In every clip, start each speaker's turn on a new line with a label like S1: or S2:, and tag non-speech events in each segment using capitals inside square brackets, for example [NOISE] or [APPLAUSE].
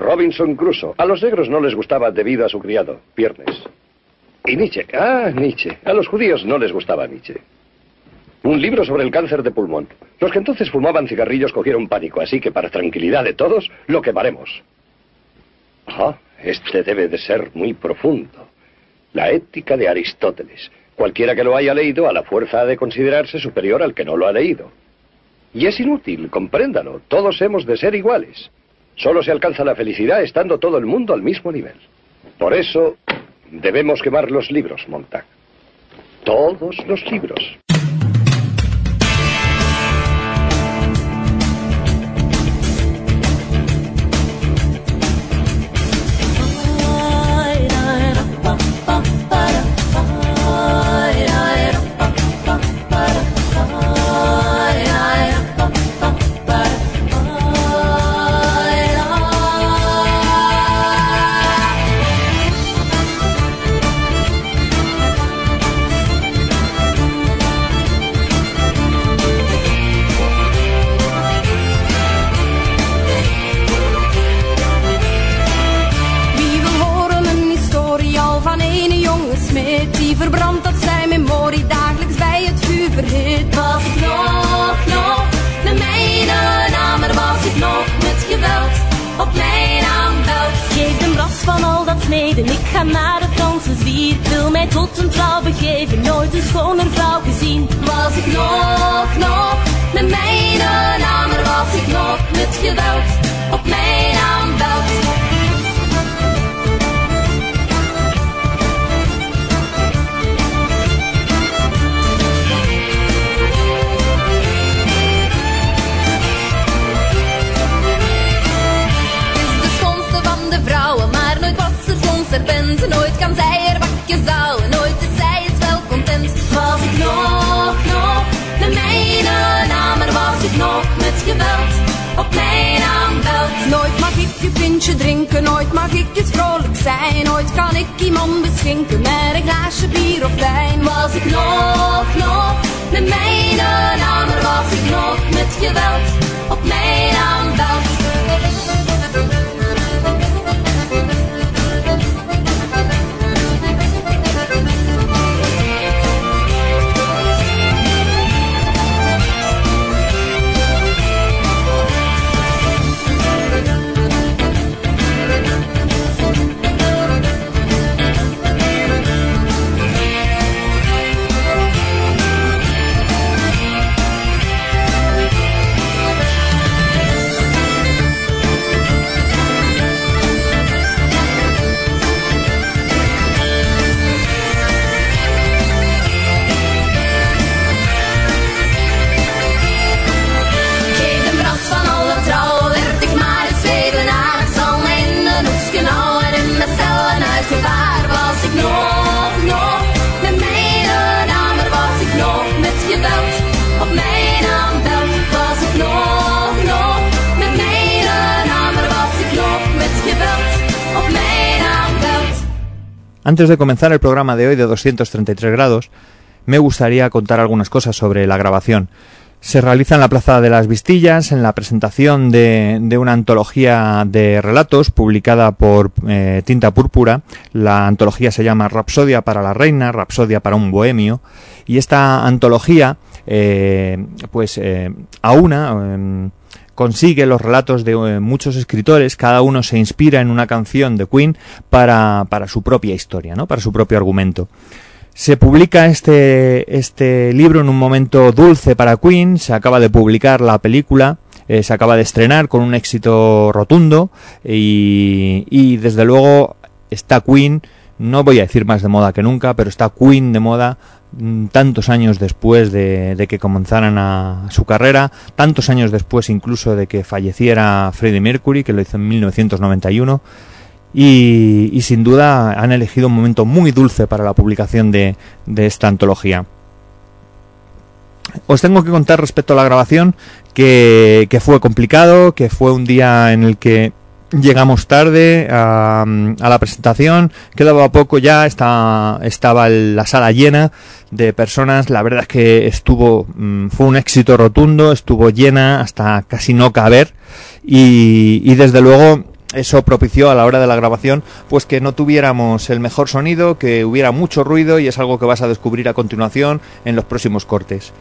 S1: Robinson Crusoe. A los negros no les gustaba debido a su criado, Viernes. Y Nietzsche. Ah, Nietzsche. A los judíos no les gustaba Nietzsche. Un libro sobre el cáncer de pulmón. Los que entonces fumaban cigarrillos cogieron pánico, así que para tranquilidad de todos, lo quemaremos. Ah, este debe de ser muy profundo. La ética de Aristóteles. Cualquiera que lo haya leído, a la fuerza ha de considerarse superior al que no lo ha leído. Y es inútil, compréndalo. Todos hemos de ser iguales. Solo se alcanza la felicidad estando todo el mundo al mismo nivel. Por eso debemos quemar los libros, Montag. Todos los libros.
S2: Nog, nog, met mijn naam er was ik nog. Met geweld
S3: Nooit
S2: mag ik een pintje drinken, nooit mag ik eens vrolijk zijn. Nooit kan ik iemand beschinken met een glaasje bier of wijn. Was ik nog, nog, met mijn naam, was ik nog met geweld op mijn aanbelt.
S4: Antes de comenzar el programa de hoy de 233 grados, me gustaría contar algunas cosas sobre la grabación. Se realiza en la Plaza de las Vistillas, en la presentación de, una antología de relatos publicada por eh, Tinta Púrpura. La antología se llama Rapsodia para la Reina, Rapsodia para un Bohemio. Y esta antología, eh, pues, eh, aúna, em, consigue los relatos de eh, muchos escritores, cada uno se inspira en una canción de Queen para, para su propia historia, ¿no? para su propio argumento. Se publica este, este libro en un momento dulce para Queen, se acaba de publicar la película, eh, se acaba de estrenar con un éxito rotundo y, y desde luego está Queen, no voy a decir más de moda que nunca, pero está Queen de moda mm, tantos años después de, que comenzaran a su carrera, tantos años después incluso de que falleciera Freddie Mercury, que lo hizo en 1991, y, sin duda han elegido un momento muy dulce para la publicación de, esta antología. Os tengo que contar respecto a la grabación que fue complicado, que fue un día en el que llegamos tarde a, la presentación, quedaba poco ya, estaba la sala llena de personas, la verdad es que estuvo, mm, fue un éxito rotundo, estuvo llena hasta casi no caber. Y desde luego eso propició a la hora de la grabación pues que no tuviéramos el mejor sonido, que hubiera mucho ruido y es algo que vas a descubrir a continuación en los próximos cortes.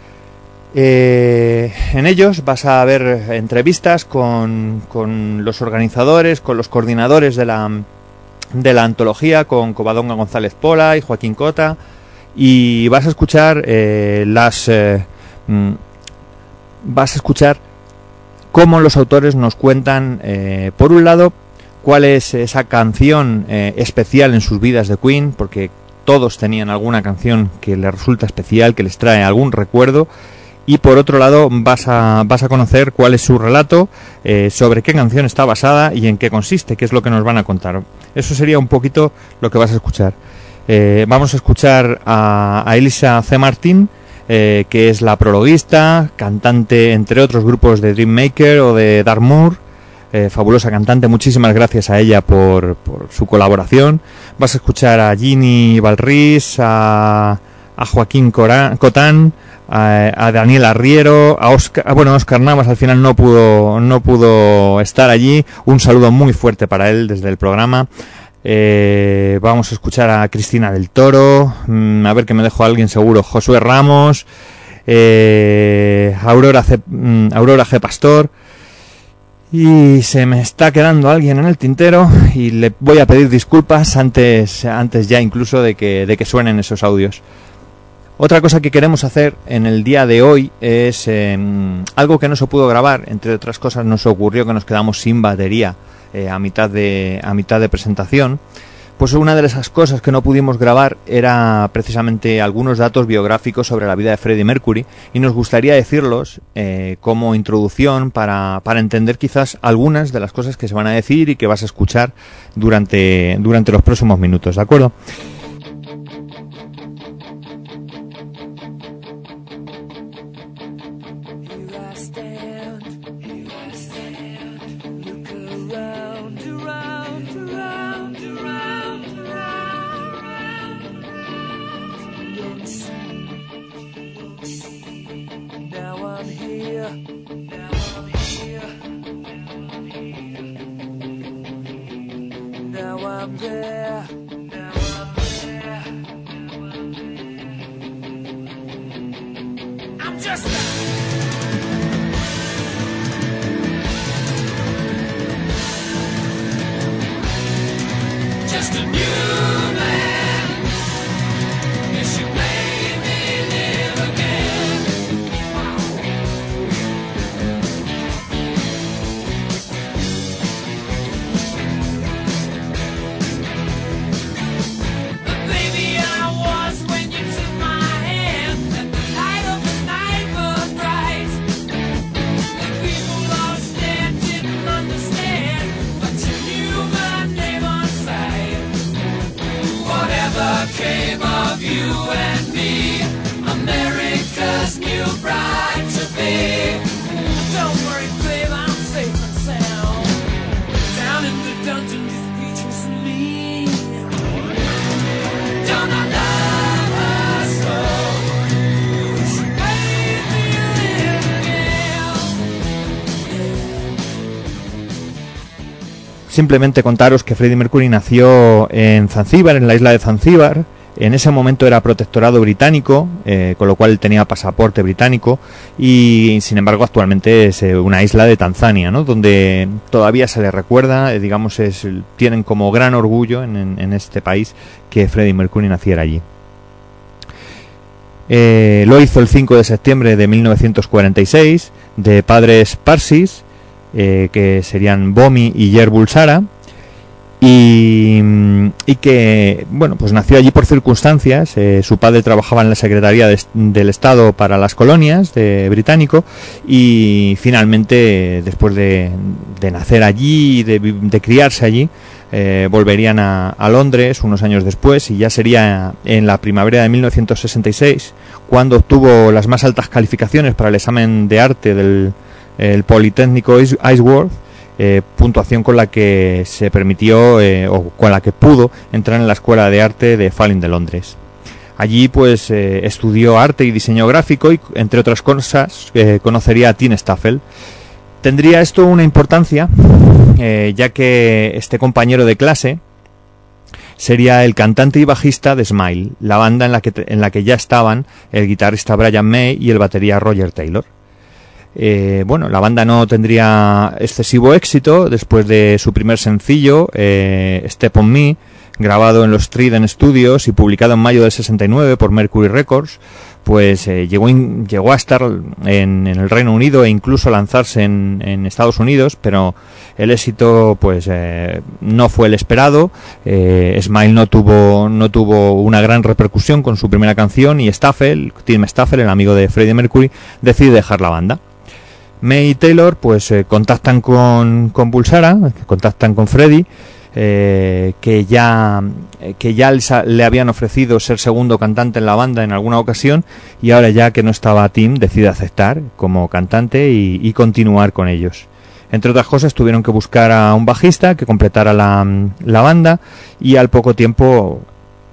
S4: Eh, en ellos vas a ver entrevistas con, con, los organizadores, con los coordinadores de la, de la antología, con Covadonga González Pola y Joaquín Cota, y vas a escuchar eh, las... Eh, mm, vas a escuchar cómo los autores nos cuentan, eh, por un lado, cuál es esa canción eh, especial en sus vidas de Queen, porque todos tenían alguna canción que les resulta especial, que les trae algún recuerdo, y por otro lado vas a, vas a conocer cuál es su relato, eh, sobre qué canción está basada y en qué consiste, qué es lo que nos van a contar. Eso sería un poquito lo que vas a escuchar. Eh, vamos a escuchar a, Elisa C. Martin, eh, que es la prologuista, cantante entre otros grupos de Dream Maker o de Darmour, eh, fabulosa cantante, muchísimas gracias a ella por, por, su colaboración. Vas a escuchar a Ginny Balris, a, a Joaquín Cotán, a, Daniel Arriero, a Oscar, bueno, Oscar Navas al final no pudo, no pudo estar allí. Un saludo muy fuerte para él desde el programa. Eh, vamos a escuchar a Cristina del Toro, mmm, a ver que me dejo a alguien seguro, Josué Ramos, eh, Aurora, C, mmm, Aurora G. Pastor. Y se me está quedando alguien en el tintero y le voy a pedir disculpas antes, antes ya incluso de que, de que suenen esos audios. Otra cosa que queremos hacer en el día de hoy es eh, algo que no se pudo grabar, entre otras cosas nos ocurrió que nos quedamos sin batería eh, a, mitad de, a mitad de presentación. Pues una de esas cosas que no pudimos grabar era precisamente algunos datos biográficos sobre la vida de Freddie Mercury y nos gustaría decirlos eh, como introducción para, para, entender quizás algunas de las cosas que se van a decir y que vas a escuchar durante, durante los próximos minutos, ¿de acuerdo? Simplemente contaros que Freddie Mercury nació en Zanzíbar, en la isla de Zanzíbar. En ese momento era protectorado británico, eh, con lo cual tenía pasaporte británico y sin embargo actualmente es eh, una isla de Tanzania, ¿no? donde todavía se le recuerda, eh, digamos, es, tienen como gran orgullo en, este país que Freddie Mercury naciera allí. Lo hizo el 5 de septiembre de 1946, de padres Parsis, eh, que serían Bomi y Yerbul Sara, y, y, que, bueno, pues nació allí por circunstancias. Eh, su padre trabajaba en la Secretaría de, del Estado para las colonias de británico y finalmente, después de, de nacer allí y de, de, criarse allí, eh, volverían a, a, Londres unos años después y ya sería en la primavera de 1966 cuando obtuvo las más altas calificaciones para el examen de arte del, el Politécnico Iceworth, eh, puntuación con la que se permitió eh, o con la que pudo entrar en la Escuela de Arte de Falling de Londres. Allí pues eh, estudió arte y diseño gráfico y entre otras cosas conocería a Tim Staffel. Tendría esto una importancia, eh, ya que este compañero de clase sería el cantante y bajista de Smile, la banda en la que, en la que ya estaban el guitarrista Brian May y el batería Roger Taylor. Eh, bueno, la banda no tendría excesivo éxito después de su primer sencillo, eh, Step on Me, grabado en los Trident Studios y publicado en mayo del 69 por Mercury Records, pues eh, llegó, llegó a estar en, en el Reino Unido e incluso lanzarse en, en Estados Unidos, pero el éxito pues eh, no fue el esperado. Eh, Smile no tuvo, no tuvo una gran repercusión con su primera canción y Staffel, Tim Staffel, el amigo de Freddie Mercury, decide dejar la banda. May y Taylor pues eh, contactan con, con Bulsara, contactan con Freddy, eh, que ya eh, que ya le habían ofrecido ser segundo cantante en la banda en alguna ocasión y ahora ya que no estaba Tim decide aceptar como cantante y, y continuar con ellos. Entre otras cosas tuvieron que buscar a un bajista que completara la, la banda y al poco tiempo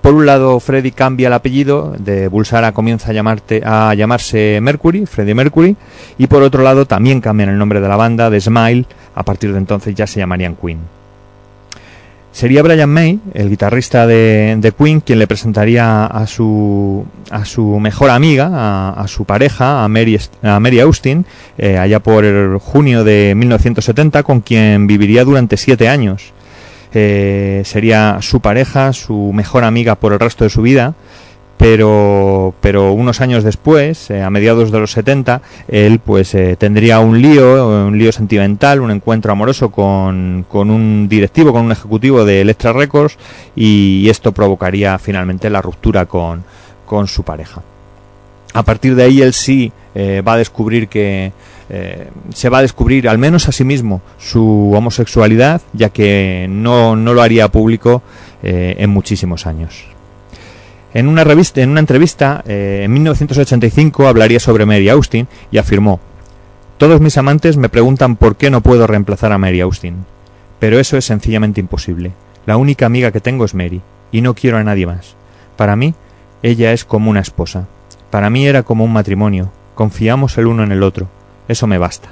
S4: por un lado, Freddy cambia el apellido, de Bulsara comienza a, llamarse Mercury, Freddie Mercury, y por otro lado también cambian el nombre de la banda, de Smile, a partir de entonces ya se llamarían Queen. Sería Brian May, el guitarrista de, Queen, quien le presentaría a su, a su mejor amiga, a, su pareja, a Mary, a Mary Austin, eh, allá por el junio de 1970, con quien viviría durante siete años eh, sería su pareja, su mejor amiga por el resto de su vida, pero, pero unos años después, eh, a mediados de los 70, él pues eh, tendría un lío, un lío sentimental, un encuentro amoroso con, con un directivo, con un ejecutivo de Electra Records y esto provocaría finalmente la ruptura con, con su pareja. A partir de ahí él sí va a descubrir que eh, se va a descubrir al menos a sí mismo su homosexualidad, ya que no, no lo haría público eh, en muchísimos años. En una, revista, en una entrevista eh, en 1985 hablaría sobre Mary Austin y afirmó, Todos mis amantes me preguntan por qué no puedo reemplazar a Mary Austin, pero eso es sencillamente imposible. La única amiga que tengo es Mary, y no quiero a nadie más. Para mí, ella es como una esposa. Para mí era como un matrimonio. Confiamos el uno en el otro. Eso me basta.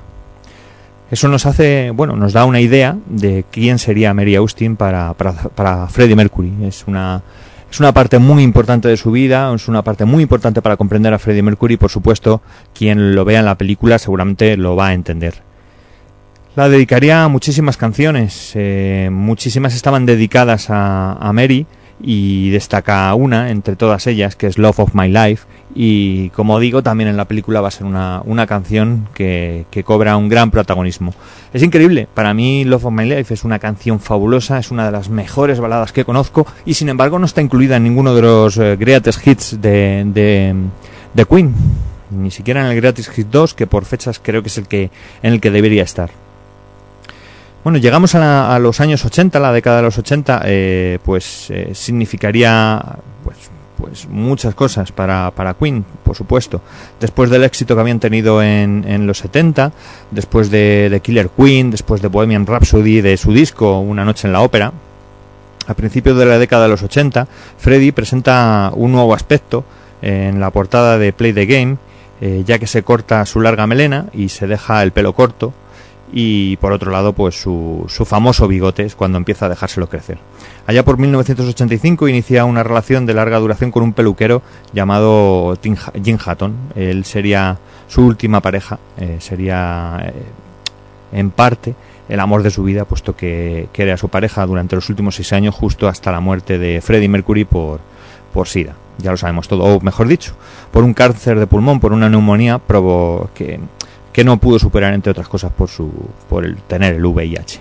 S4: Eso nos hace, bueno, nos da una idea de quién sería Mary Austin para, para, para Freddie Mercury. Es una, es una parte muy importante de su vida, es una parte muy importante para comprender a Freddie Mercury. Por supuesto, quien lo vea en la película seguramente lo va a entender. La dedicaría a muchísimas canciones, eh, muchísimas estaban dedicadas a, a Mary y destaca una entre todas ellas que es Love of My Life y como digo también en la película va a ser una, una canción que, que cobra un gran protagonismo. Es increíble, para mí Love of My Life es una canción fabulosa, es una de las mejores baladas que conozco y sin embargo no está incluida en ninguno de los eh, greatest hits de, de, Queen, ni siquiera en el Greatest Hits 2 que por fechas creo que es el que en el que debería estar. Bueno, llegamos a, la- a los años 80, la década de los 80, eh, pues eh, significaría pues, pues muchas cosas para, para Queen, por supuesto. Después del éxito que habían tenido en, en los 70, después de, Killer Queen, después de Bohemian Rhapsody, de su disco Una noche en la ópera, a principios de la década de los 80, Freddy presenta un nuevo aspecto en la portada de Play the Game, eh, ya que se corta su larga melena y se deja el pelo corto, y por otro lado pues su, su famoso bigote es cuando empieza a dejárselo crecer. Allá por 1985 inicia una relación de larga duración con un peluquero llamado Tim Jim Hatton. Él sería su última pareja, eh, sería eh, en parte el amor de su vida, puesto que, que era su pareja durante los últimos seis años, justo hasta la muerte de Freddie Mercury por, por SIDA. Ya lo sabemos todo, o mejor dicho, por un cáncer de pulmón, por una neumonía provo que, que no pudo superar, entre otras cosas, por, su, por el tener el VIH.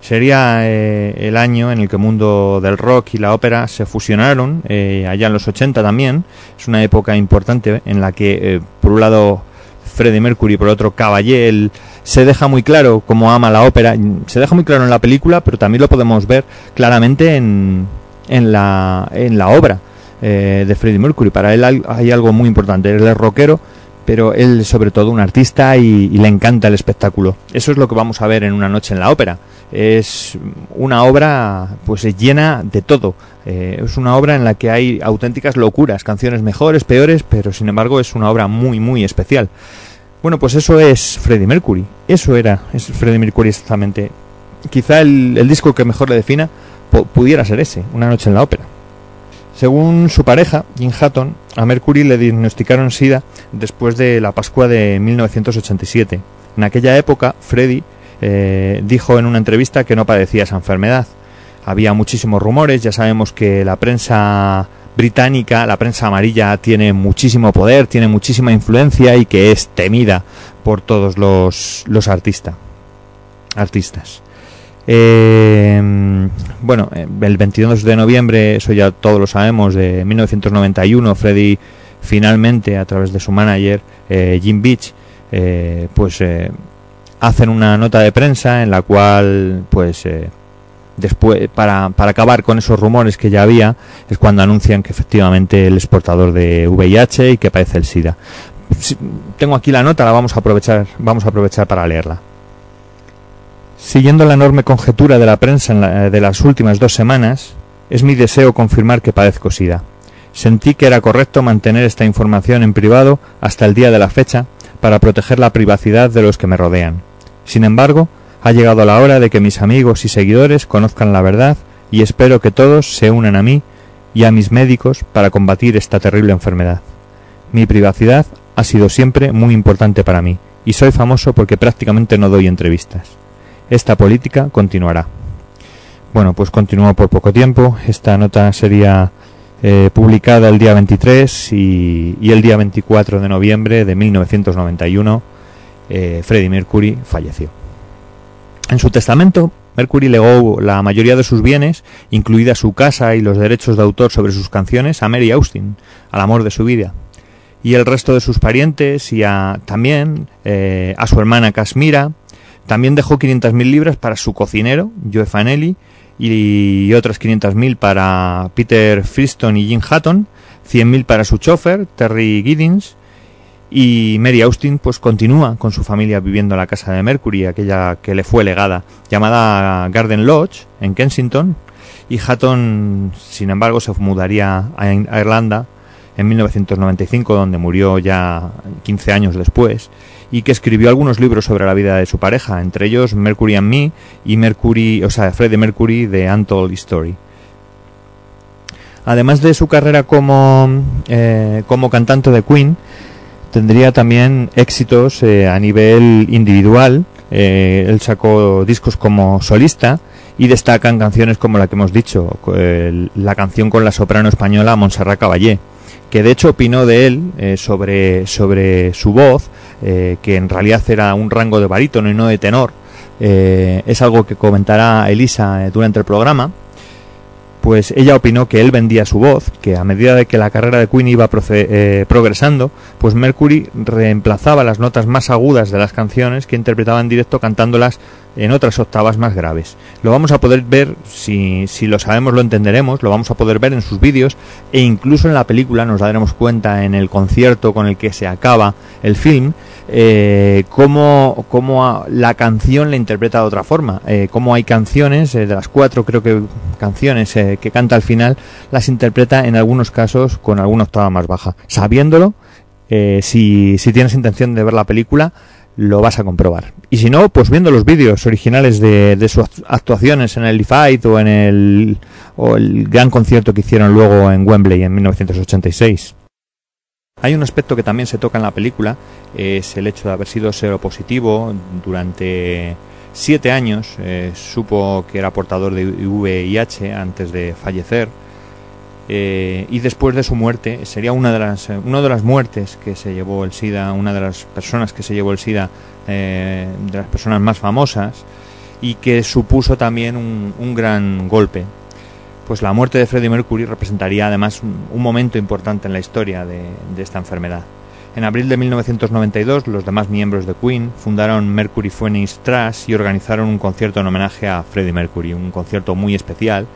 S4: Sería eh, el año en el que el mundo del rock y la ópera se fusionaron, eh, allá en los 80 también. Es una época importante en la que, eh, por un lado, Freddie Mercury, por otro, Caballé, se deja muy claro cómo ama la ópera. Se deja muy claro en la película, pero también lo podemos ver claramente en, en, la, en la obra de Freddie Mercury. Para él hay algo muy importante. Él es rockero, pero él sobre todo un artista y, le encanta el espectáculo. Eso es lo que vamos a ver en Una noche en la ópera. Es una obra pues llena de todo. Eh, es una obra en la que hay auténticas locuras, canciones mejores, peores, pero sin embargo es una obra muy muy especial. Bueno, pues eso es Freddie Mercury. Eso era es Freddie Mercury exactamente. Quizá el, el disco que mejor le defina pudiera ser ese, Una noche en la ópera. Según su pareja, Jim Hatton, a Mercury le diagnosticaron SIDA después de la Pascua de 1987. En aquella época, Freddie eh, dijo en una entrevista que no padecía esa enfermedad. Había muchísimos rumores, ya sabemos que la prensa británica, la prensa amarilla, tiene muchísimo poder, tiene muchísima influencia y que es temida por todos los, los artistas. artistas. Eh, bueno, eh, el 22 de noviembre, eso ya todos lo sabemos, de 1991, Freddy finalmente, a través de su manager, eh, Jim Beach, eh, pues eh, hacen una nota de prensa en la cual, pues, eh, después, para, para acabar con esos rumores que ya había, es cuando anuncian que efectivamente él es portador de VIH y que padece el SIDA. Si- tengo aquí la nota, la vamos a aprovechar, vamos a aprovechar para leerla. Siguiendo la enorme conjetura de la prensa en la- de las últimas dos semanas, es mi deseo confirmar que padezco SIDA. Sentí que era correcto mantener esta información en privado hasta el día de la fecha para proteger la privacidad de los que me rodean. Sin embargo, ha llegado la hora de que mis amigos y seguidores conozcan la verdad y espero que todos se unan a mí y a mis médicos para combatir esta terrible enfermedad. Mi privacidad ha sido siempre muy importante para mí y soy famoso porque prácticamente no doy entrevistas. Esta política continuará. Bueno, pues continuó por poco tiempo. Esta nota sería eh, publicada el día 23 y, el día 24 de noviembre de 1991 eh, Freddie Mercury falleció. En su testamento, Mercury legó la mayoría de sus bienes, incluida su casa y los derechos de autor sobre sus canciones, a Mary Austin, al amor de su vida. Y el resto de sus parientes y a, también eh, a su hermana Casmira. También dejó 500.000 libras para su cocinero, Joe Fanelli, y otras 500.000 para Peter Friston y Jim Hatton, 100.000 para su chofer, Terry Giddins, y Mary Austin pues continúa con su familia viviendo en la casa de Mercury, aquella que le fue legada, llamada Garden Lodge, en Kensington, y Hatton, sin embargo, se mudaría a Irlanda en 1995, donde murió ya 15 años después, y que escribió algunos libros sobre la vida de su pareja, entre ellos Mercury and Me y Mercury, o sea, Freddie Mercury de Untold Story. Además de su carrera como, eh, como cantante de Queen, tendría también éxitos eh, a nivel individual. Eh, él sacó discos como solista y destacan canciones como la que hemos dicho, la canción con la soprano española Montserrat Caballé, que de hecho opinó de él eh, sobre, sobre su voz, eh, que en realidad era un rango de barítono y no de tenor. Eh, es algo que comentará Elisa eh, durante el programa pues ella opinó que él vendía su voz, que a medida de que la carrera de Queen iba eh, progresando, pues Mercury reemplazaba las notas más agudas de las canciones que interpretaba en directo cantándolas en otras octavas más graves. Lo vamos a poder ver, si, si lo sabemos lo entenderemos, lo vamos a poder ver en sus vídeos e incluso en la película nos daremos cuenta en el concierto con el que se acaba el film, eh, cómo, cómo la canción le interpreta de otra forma. Eh, cómo hay canciones, eh, de las cuatro creo que canciones eh, que canta al final, las interpreta en algunos casos con alguna octava más baja. Sabiéndolo, eh, si, si tienes intención de ver la película, lo vas a comprobar. Y si no, pues viendo los vídeos originales de, sus act- actuaciones en el Leaf Fight o en el, o el gran concierto que hicieron luego en Wembley en 1986. Hay un aspecto que también se toca en la película, es el hecho de haber sido seropositivo durante siete años. eh, supo que era portador de VIH antes de fallecer. eh, y después de su muerte, sería una de, las, una de las muertes que se llevó el SIDA, una de las personas que se llevó el SIDA, eh, de las personas más famosas, y que supuso también un, un gran golpe pues la muerte de Freddie Mercury representaría además un, momento importante en la historia de, esta enfermedad. En abril de 1992, los demás miembros de Queen fundaron Mercury Phoenix Trust y organizaron un concierto en homenaje a Freddie Mercury, un concierto muy especial,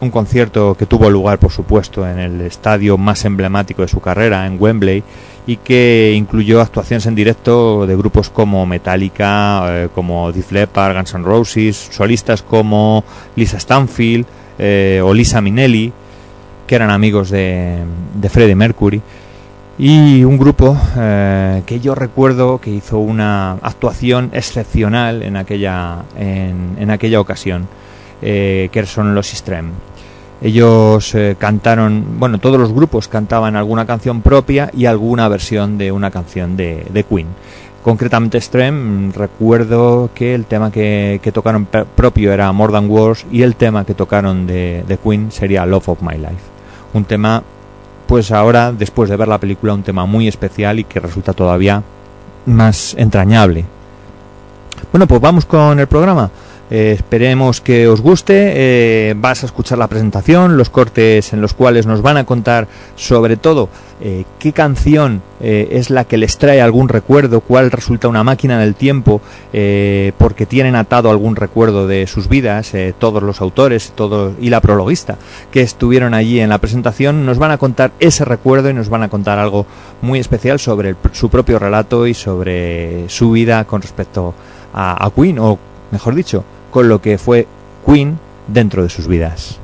S4: un concierto que tuvo lugar, por supuesto, en el estadio más emblemático de su carrera, en Wembley, y que incluyó actuaciones en directo de grupos como Metallica, eh, como Def Leppard, Guns N' Roses, solistas como Lisa Stanfield eh, o Lisa Minnelli, que eran amigos de, de Freddie Mercury.
S5: Y un grupo eh, que yo recuerdo que hizo una actuación excepcional en aquella, en, aquella ocasión. Eh, que son los Extreme. Ellos eh, cantaron, bueno, todos los grupos cantaban alguna canción propia y alguna versión de una canción de, de Queen. Concretamente Strem, recuerdo que el tema que, tocaron propio era More Than Wars y el tema que tocaron de, de Queen sería Love of My Life. Un tema, pues ahora, después de ver la película, un tema muy especial y que resulta todavía más entrañable. Bueno, pues vamos con el programa. Eh, esperemos que os guste. Eh, vas a escuchar la presentación, los cortes en los cuales nos van a contar sobre todo eh, qué canción es la que les trae algún recuerdo, cuál resulta una máquina del tiempo, porque tienen atado algún recuerdo de sus vidas, todos los autores todos, y la prologuista que estuvieron allí en la presentación, nos van a contar ese recuerdo y nos van a contar algo muy especial sobre el, su propio relato y sobre su vida con respecto a, a Queen, o mejor dicho, con lo que fue Queen dentro de sus vidas.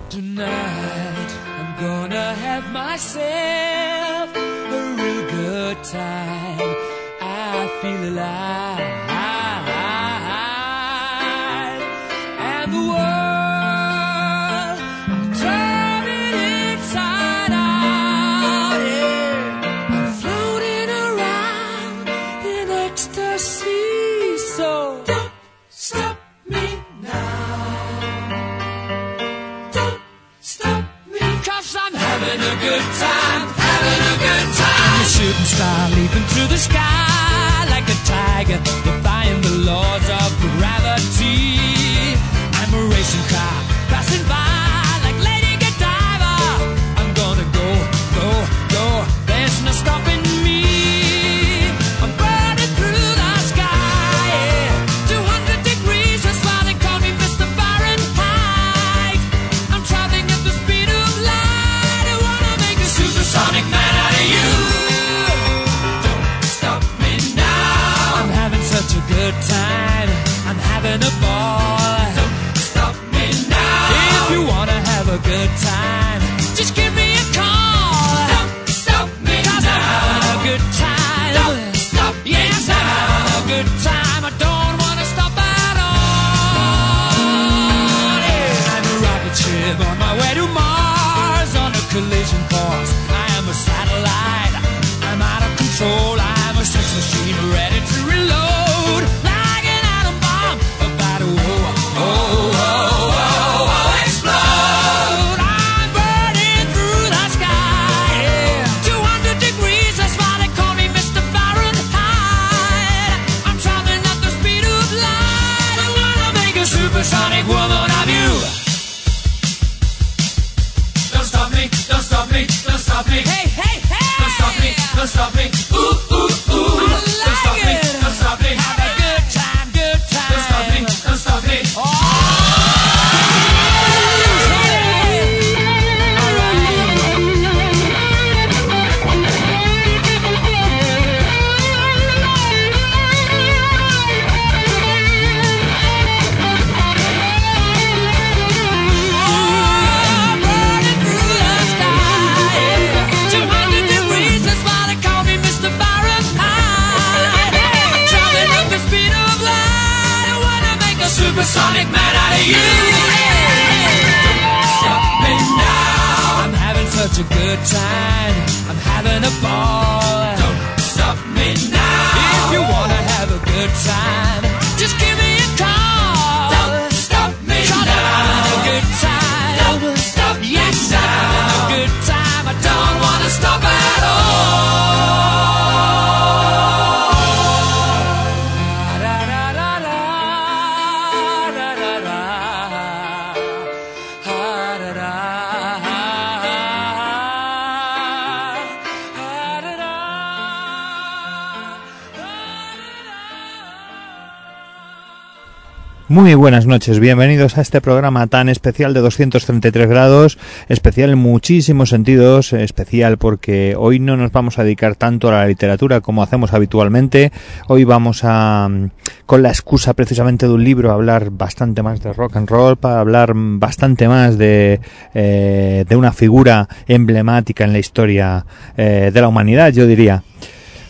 S5: Muy buenas noches, bienvenidos a este programa tan especial de 233 grados, especial en muchísimos sentidos, especial porque hoy no nos vamos a dedicar tanto a la literatura como hacemos habitualmente, hoy vamos a, mm,
S4: con la excusa precisamente de un libro, a hablar bastante más de rock and roll, para hablar bastante más de, eh, de una figura emblemática en la historia eh, de la humanidad, yo diría,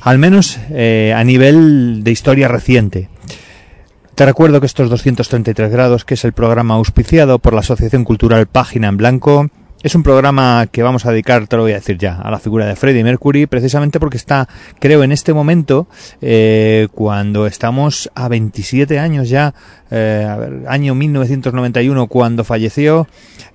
S4: al menos eh, a nivel de historia reciente. Te recuerdo que estos 233 grados, que es el programa auspiciado por la Asociación Cultural Página en Blanco, es un programa que vamos a dedicar, te lo voy a decir ya, a la figura de Freddie Mercury, precisamente porque está, creo, en este momento, eh, cuando estamos a 27 años ya, eh, año 1991, cuando falleció,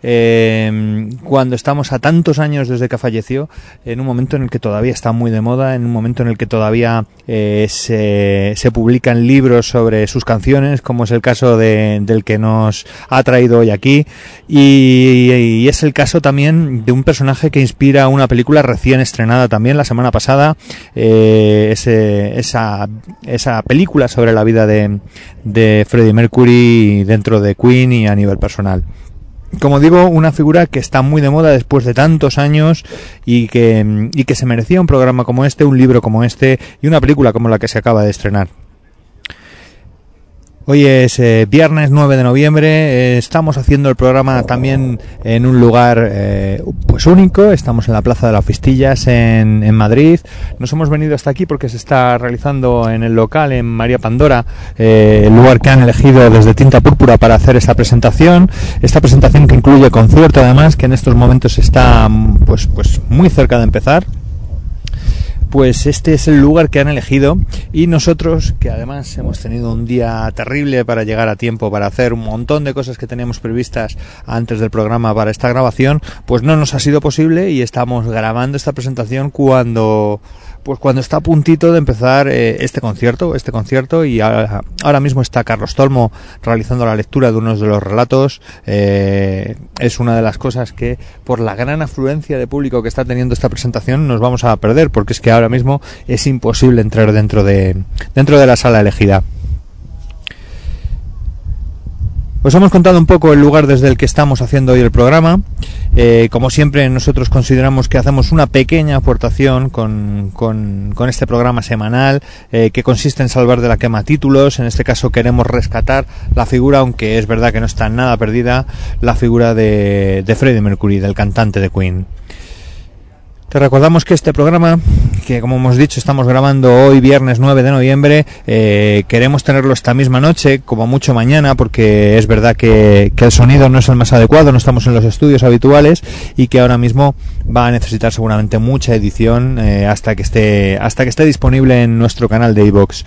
S4: eh, cuando estamos a tantos años desde que falleció, en un momento en el que todavía está muy de moda, en un momento en el que todavía eh, se, se publican libros sobre sus canciones, como es el caso de- del que nos ha traído hoy aquí, y, y es el caso también de un personaje que inspira una película recién estrenada también la semana pasada, eh, ese- esa, esa película sobre la vida de, de Freddie Mercury dentro de Queen y a nivel personal como digo, una figura que está muy de moda después de tantos años y que, y que se merecía un programa como este, un libro como este y una película como la que se acaba de estrenar. Hoy es eh, viernes 9 de noviembre, eh, estamos haciendo el programa también en un lugar eh, pues único, estamos en la Plaza de las Fistillas en, en Madrid. Nos hemos venido hasta aquí porque se está realizando en el local en María Pandora, el lugar que han elegido desde Tinta Púrpura para hacer esta presentación. Esta presentación que incluye concierto además, que en estos momentos está mm, pues, pues muy cerca de empezar pues este es el lugar que han elegido y nosotros, que además hemos tenido un día terrible para llegar a tiempo, para hacer un montón de cosas que teníamos previstas antes del programa para esta grabación, pues no nos ha sido posible y estamos grabando esta presentación cuando pues cuando está a puntito de empezar eh, este concierto, este concierto y ahora, mismo está Carlos Tolmo realizando la lectura de unos de los relatos. Eh, es una de las cosas que por la gran afluencia de público que está teniendo esta presentación nos vamos a perder porque es que ahora mismo es imposible entrar dentro de dentro de la sala elegida. Os hemos contado un poco el lugar desde el que estamos haciendo hoy el programa. Eh, como siempre, nosotros consideramos que hacemos una pequeña aportación con, con- este programa semanal eh, que consiste en salvar de la quema títulos. En este caso queremos rescatar la figura, aunque es verdad que no está nada perdida, la figura de, de Freddie Mercury, del cantante de Queen. Te recordamos que este programa, que como hemos dicho estamos grabando hoy viernes 9 de noviembre, eh, queremos tenerlo esta misma noche, como mucho mañana, porque es verdad que, el sonido no es el más adecuado, no estamos en los estudios habituales y que ahora mismo va a necesitar seguramente mucha edición eh, hasta que esté hasta que esté disponible en nuestro canal de iVoox.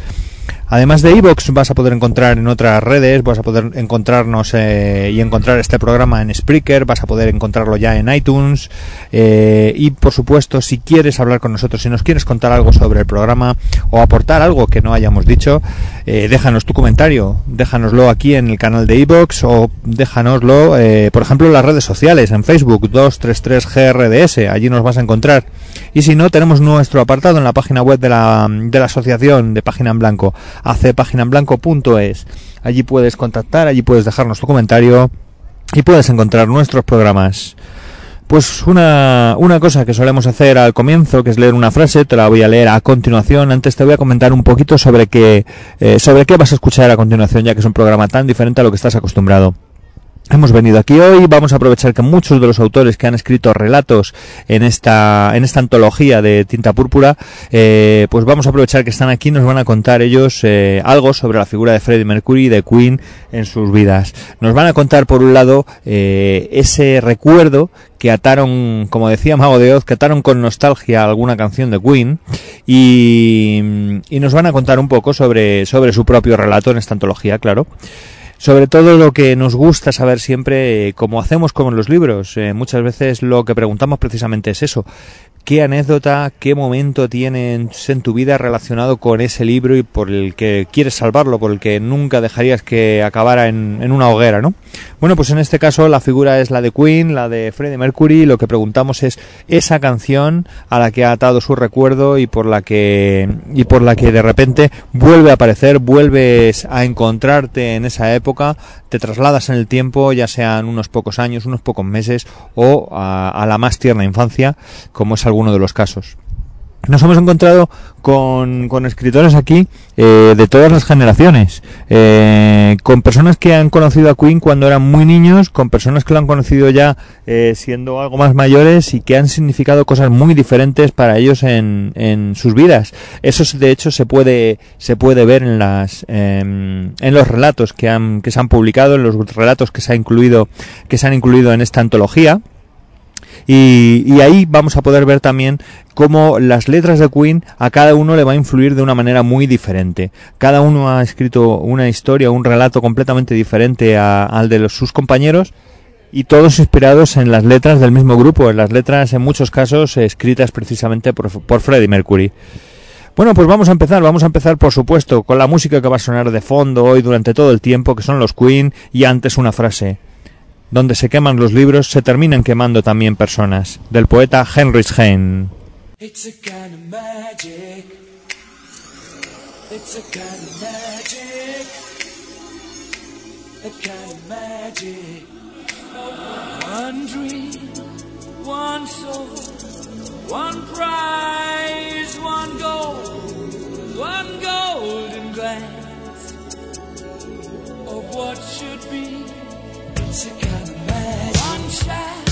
S4: Además de iVoox vas a poder encontrar en otras redes, vas a poder encontrarnos eh, y encontrar este programa en Spreaker, vas a poder encontrarlo ya en iTunes eh, y por supuesto si quieres hablar con nosotros, si nos quieres contar algo sobre el programa o aportar algo que no hayamos dicho, eh, déjanos tu comentario, déjanoslo aquí en el canal de iVoox o déjanoslo eh, por ejemplo en las redes sociales, en Facebook 233GRDS, allí nos vas a encontrar. Y si no, tenemos nuestro apartado en la página web de la, de la asociación de Página en Blanco, acpaginaenblanco.es. Allí puedes contactar, allí puedes dejarnos tu comentario y puedes encontrar nuestros programas. Pues una, una cosa que solemos hacer al comienzo, que es leer una frase, te la voy a leer a continuación. Antes te voy a comentar un poquito sobre qué, eh, sobre qué vas a escuchar a continuación, ya que es un programa tan diferente a lo que estás acostumbrado. Hemos venido aquí hoy, vamos a aprovechar que muchos de los autores que han escrito relatos en esta, en esta antología de tinta púrpura, eh, pues vamos a aprovechar que están aquí. Nos van a contar ellos eh, algo sobre la figura de Freddie Mercury y de Queen en sus vidas. Nos van a contar, por un lado, eh, ese recuerdo que ataron, como decía Mago de Oz, que ataron con nostalgia alguna canción de Queen. Y, y nos van a contar un poco sobre, sobre su propio relato en esta antología, claro sobre todo lo que nos gusta saber siempre, eh, como hacemos como en los libros. Eh, muchas veces lo que preguntamos precisamente es eso. ¿Qué anécdota, qué momento tienes en tu vida relacionado con ese libro y por el que quieres salvarlo, por el que nunca dejarías que acabara en, una hoguera, ¿no? Bueno, pues en este caso la figura es la de Queen, la de Freddie Mercury, lo que preguntamos es esa canción a la que ha atado su recuerdo y por la que y por la que de repente vuelve a aparecer, vuelves a encontrarte en esa época, te trasladas en el tiempo, ya sean unos pocos años, unos pocos meses o a, la más tierna infancia, como es alguno de los casos. Nos hemos encontrado con, con escritores aquí eh, de todas las generaciones, eh, con personas que han conocido a Queen cuando eran muy niños, con personas que lo han conocido ya eh, siendo algo más mayores y que han significado cosas muy diferentes para ellos en, en sus vidas. Eso de hecho se puede se puede ver en las em, en los relatos que han que se han publicado, en los relatos que se ha incluido que se han incluido en esta antología. Y, ahí vamos a poder ver también cómo las letras de Queen a cada uno le va a influir de una manera muy diferente. Cada uno ha escrito una historia, un relato completamente diferente a, al de los, sus compañeros y todos inspirados en las letras del mismo grupo, en las letras en muchos casos escritas precisamente por, por Freddie Mercury. Bueno, pues vamos a empezar, vamos a empezar por supuesto con la música que va a sonar de fondo hoy durante todo el tiempo, que son los Queen, y antes una frase donde se queman los libros, se terminan quemando también personas, del poeta Heinrich Heine.
S5: One dream, one soul, one prize, one goal, one golden glance of what should be. It's a kind. One shaft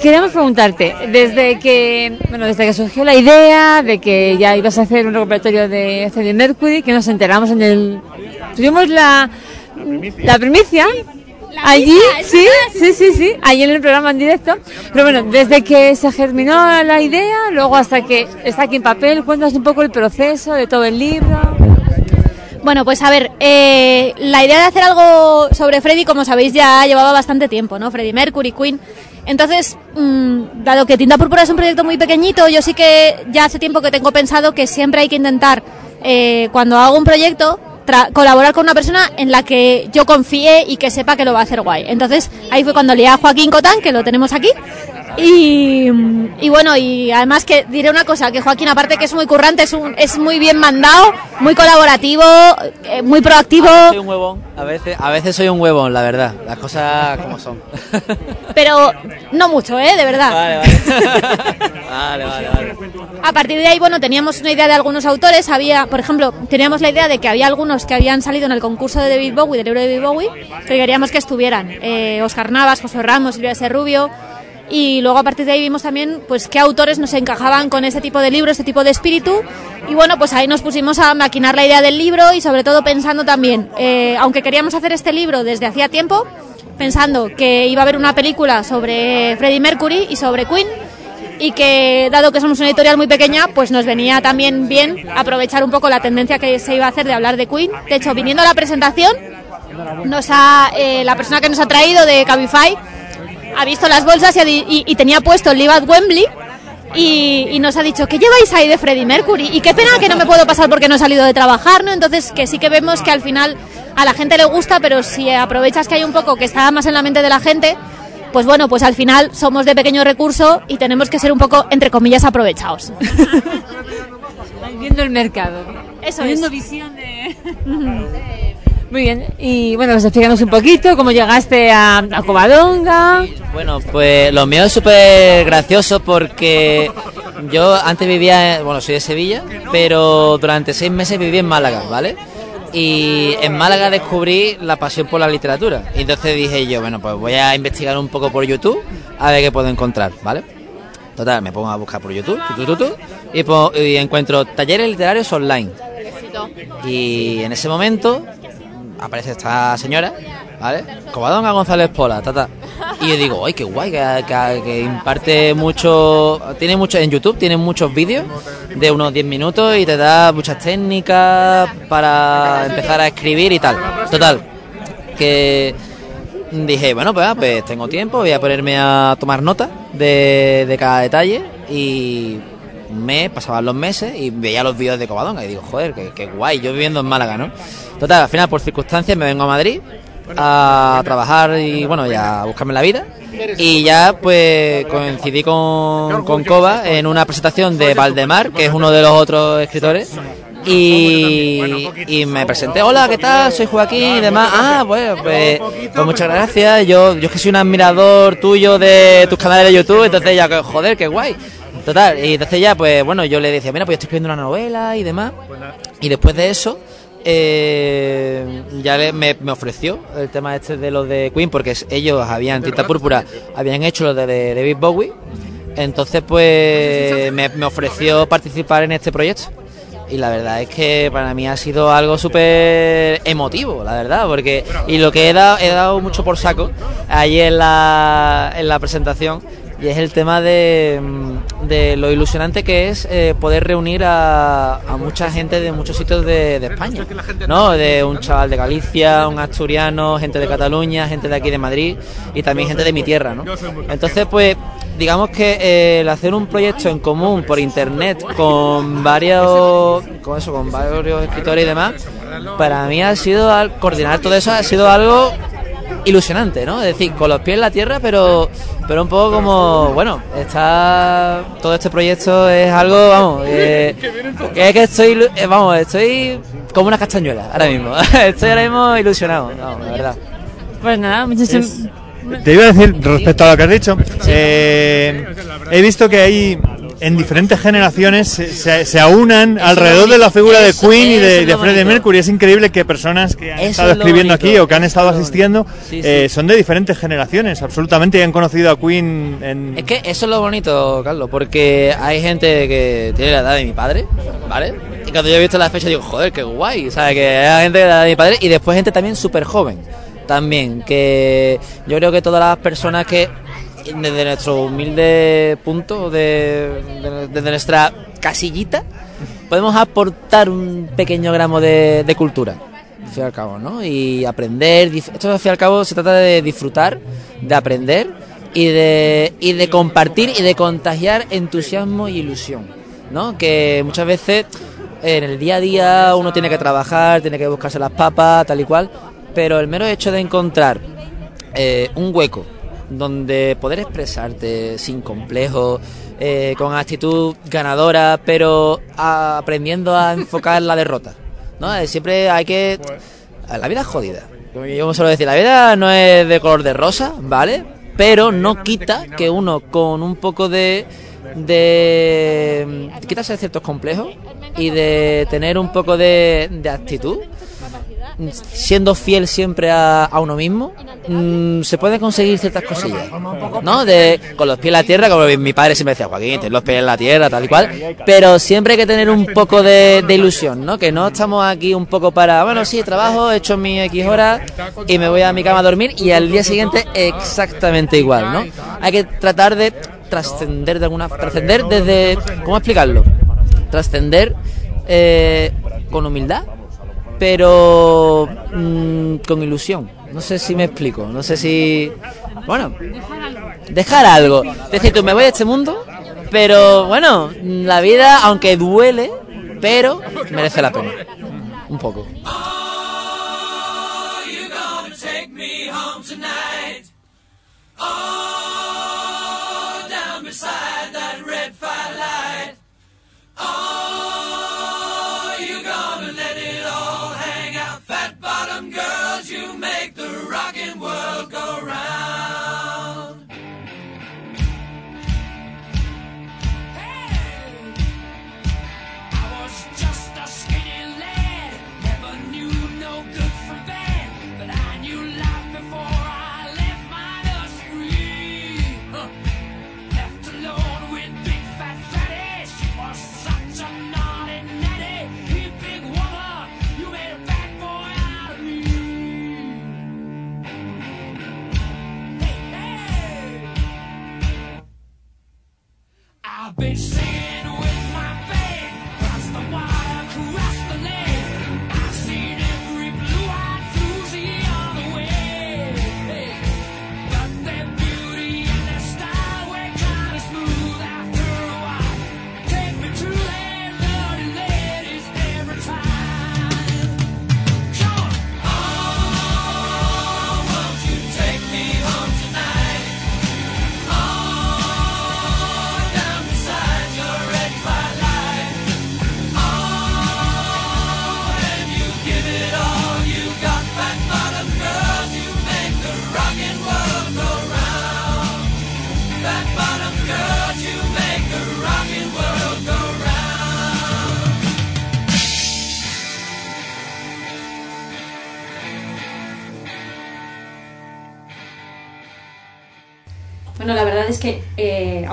S6: queríamos preguntarte, desde que, bueno, desde que surgió la idea de que ya ibas a hacer un repertorio de Freddie Mercury, que nos enteramos en el, tuvimos la, la primicia, allí, sí, sí, sí, sí, allí en el programa en directo, pero bueno, desde que se germinó la idea, luego hasta que está aquí en papel, cuéntanos un poco el proceso de todo el libro.
S7: Bueno, pues a ver, eh, la idea de hacer algo sobre Freddy, como sabéis, ya llevaba bastante tiempo, ¿no? Freddie Mercury, Queen. Entonces, mm, dado que Tinta Púrpura es un proyecto muy pequeñito, yo sí que ya hace tiempo que tengo pensado que siempre hay que intentar, eh, cuando hago un proyecto, colaborar con una persona en la que yo confíe y que sepa que lo va a hacer guay. Entonces, ahí fue cuando lié a Joaquín Cotán, que lo tenemos aquí. Y, y bueno, y además que diré una cosa, que Joaquín aparte que es muy currante, es, un- es muy bien mandado, muy colaborativo, eh, muy proactivo,
S8: Soy un huevón, a veces, a veces soy un huevón, la verdad. Las cosas como son. [LAUGHS]
S7: pero no mucho, ¿eh? De verdad.
S8: Vale, vale. [LAUGHS] Vale, vale, vale.
S7: A partir de ahí, bueno, teníamos una idea de algunos autores. Había, por ejemplo, teníamos la idea de que había algunos que habían salido en el concurso de David Bowie, del libro de David Bowie, que queríamos que estuvieran. Eh, Oscar Navas, José Ramos, Silvia S. Rubio. Y luego a partir de ahí vimos también pues qué autores nos encajaban con ese tipo de libro, ese tipo de espíritu. Y bueno, pues ahí nos pusimos a maquinar la idea del libro y sobre todo pensando también, eh, aunque queríamos hacer este libro desde hacía tiempo, pensando que iba a haber una película sobre Freddie Mercury y sobre Queen y que dado que somos una editorial muy pequeña, pues nos venía también bien aprovechar un poco la tendencia que se iba a hacer de hablar de Queen. De hecho, viniendo a la presentación, nos ha, eh, la persona que nos ha traído de Cabify ha visto las bolsas y, y- y tenía puesto el Live at Wembley y, y nos ha dicho, ¿qué lleváis ahí de Freddie Mercury? Y qué pena que no me puedo pasar porque no he salido de trabajar, ¿no? Entonces, que sí que vemos que al final a la gente le gusta, pero si aprovechas que hay un poco que está más en la mente de la gente, pues bueno, pues al final somos de pequeño recurso y tenemos que ser un poco, entre comillas, aprovechados. [LAUGHS]
S6: Viendo el mercado.
S7: Eso
S6: Teniendo
S7: es.
S6: visión de... Muy bien, y bueno, pues explícanos un poquito cómo llegaste a, a Covadonga.
S8: Bueno, pues lo mío es súper gracioso porque yo antes vivía, bueno, soy de Sevilla, pero durante seis meses viví en Málaga, ¿vale? Y en Málaga descubrí la pasión por la literatura. Y entonces dije yo, bueno, pues voy a investigar un poco por YouTube a ver qué puedo encontrar, ¿vale? Total, me pongo a buscar por YouTube, tu, tu, tu, tu, y, po- y encuentro talleres literarios online. Y en ese momento aparece esta señora, ¿vale? Covadonga González Pola, ta, ta. Y yo digo, ¡ay, qué guay! Que, que- que imparte mucho. Tiene mucho. En YouTube tiene muchos vídeos de unos 10 minutos y te da muchas técnicas para empezar a escribir y tal. Total, que dije, bueno, pues, ah, pues tengo tiempo, voy a ponerme a tomar nota de, de cada detalle y un mes, pasaban los meses y veía los vídeos de Covadonga y digo, joder, qué, qué guay, yo viviendo en Málaga, ¿no? Total, al final por circunstancias me vengo a Madrid a trabajar y bueno, ya a buscarme la vida y ya pues coincidí con, con en una presentación de Valdemar, que es uno de los otros escritores y, y me presenté, hola, ¿qué tal? Soy Joaquín y demás. Ah, bueno, pues, pues muchas gracias. Yo, yo es que soy un admirador tuyo de tus canales de YouTube, entonces ya, joder, qué guay. Total, y entonces ya, pues bueno, yo le decía, mira, pues yo estoy escribiendo una novela y demás. Y después de eso, eh, ya le- me, me ofreció el tema este de los de Queen, porque ellos habían, Tinta Púrpura, habían hecho lo de, de David Bowie. Entonces, pues me, me ofreció participar en este proyecto. Y la verdad es que para mí ha sido algo súper emotivo, la verdad, porque y lo que he dado, he dado mucho por saco ahí en la, en la presentación y es el tema de, de lo ilusionante que es eh, poder reunir a, a mucha gente de muchos sitios de, de España, ¿no? De un chaval de Galicia, un asturiano, gente de Cataluña, gente de aquí de Madrid y también gente de mi tierra, ¿no? Entonces, pues digamos que eh, el hacer un proyecto en común por internet con varios con eso con varios escritores y demás para mí ha sido al coordinar todo eso ha sido algo ilusionante no es decir con los pies en la tierra pero pero un poco como bueno está todo este proyecto es algo vamos [LAUGHS] eh, que es que estoy ilu- eh, vamos estoy como una castañuela ahora mismo [LAUGHS] estoy ahora mismo ilusionado vamos, la verdad
S6: Pues nada, muchísimas.
S4: Te iba a decir, respecto a lo que has dicho, eh, he visto que hay en diferentes generaciones se, se- se aunan alrededor de la figura de Queen y de, de Freddie. Mercury. Es increíble que personas que han
S8: Eso
S4: estado
S8: es
S4: escribiendo
S8: bonito.
S4: aquí o que han estado
S8: es
S4: asistiendo
S8: Sí, sí.
S4: eh, son de diferentes generaciones, absolutamente, y han conocido a Queen en...
S8: Es que eso es lo bonito, Carlos, porque hay gente que tiene la edad de mi padre, ¿vale? Y cuando yo he visto la fecha digo, joder, qué guay, ¿sabes? Que hay gente de la edad de mi padre y después gente también súper joven, también, que yo creo que todas las personas que desde nuestro humilde punto, de, de- desde nuestra casillita, podemos aportar un pequeño gramo de, de cultura al fin y al cabo, ¿no? Y aprender, esto al fin y al cabo se trata de disfrutar, de aprender y de, y de compartir y de contagiar entusiasmo y ilusión, ¿no? Que muchas veces en el día a día uno tiene que trabajar, tiene que buscarse las papas, tal y cual, pero el mero hecho de encontrar eh, un hueco donde poder expresarte sin complejo, eh, con actitud ganadora, pero aprendiendo a enfocar la derrota. ¿no? Siempre hay que... La vida es jodida. Yo suelo decir, la vida no es de color de rosa, ¿vale? Pero no quita que uno con un poco de... de quitarse ciertos complejos y de tener un poco de, de actitud siendo fiel siempre a, uno mismo, mm, se pueden conseguir ciertas cosillas, ¿no? De, con los pies en la tierra, como mi padre siempre decía, Joaquín, ten los pies en la tierra, tal y cual, pero siempre hay que tener un poco de, de ilusión, ¿no? Que no estamos aquí un poco para, bueno, sí, trabajo, he hecho mis X horas y me voy a mi cama a dormir y al día siguiente exactamente igual, ¿no? Hay que tratar de trascender de alguna trascender desde, ¿cómo explicarlo? Trascender eh, con humildad pero mm, con ilusión. No sé si me explico, no sé si... Bueno, dejar algo. Decir, tú me voy a este mundo, pero bueno, la vida, aunque duele, pero merece la pena. Un poco.
S5: Oh,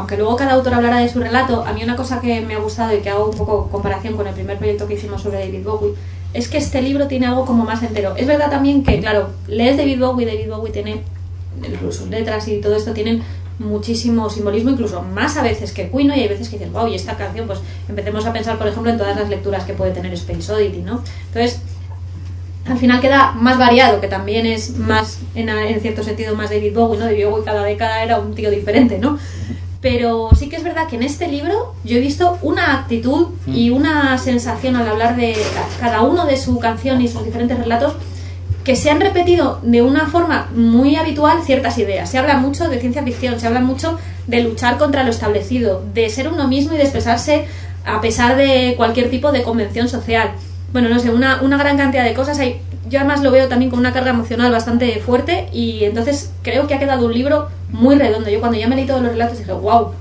S7: aunque luego cada autor hablará de su relato, a mí una cosa que me ha gustado y que hago un poco comparación con el primer proyecto que hicimos sobre David Bowie, es que este libro tiene algo como más entero. Es verdad también que, claro, lees David Bowie, David Bowie tiene, incluso sus letras y todo esto tienen muchísimo simbolismo, incluso más a veces que Queen, ¿no? y hay veces que dices, wow, y esta canción, pues empecemos a pensar, por ejemplo, en todas las lecturas que puede tener Space Oddity, ¿no? Entonces, al final queda más variado, que también es más, en, en cierto sentido, más David Bowie, ¿no? David Bowie cada década era un tío diferente, ¿no? Pero sí que es verdad que en este libro yo he visto una actitud y una sensación al hablar de cada uno de su canción y sus diferentes relatos que se han repetido de una forma muy habitual ciertas ideas. Se habla mucho de ciencia ficción, se habla mucho de luchar contra lo establecido, de ser uno mismo y de expresarse a pesar de cualquier tipo de convención social. Bueno, no sé, una, una gran cantidad de cosas. Hay, yo además lo veo también con una carga emocional bastante fuerte y entonces creo que ha quedado un libro muy redondo. Yo cuando ya me leí todos los relatos dije, wow,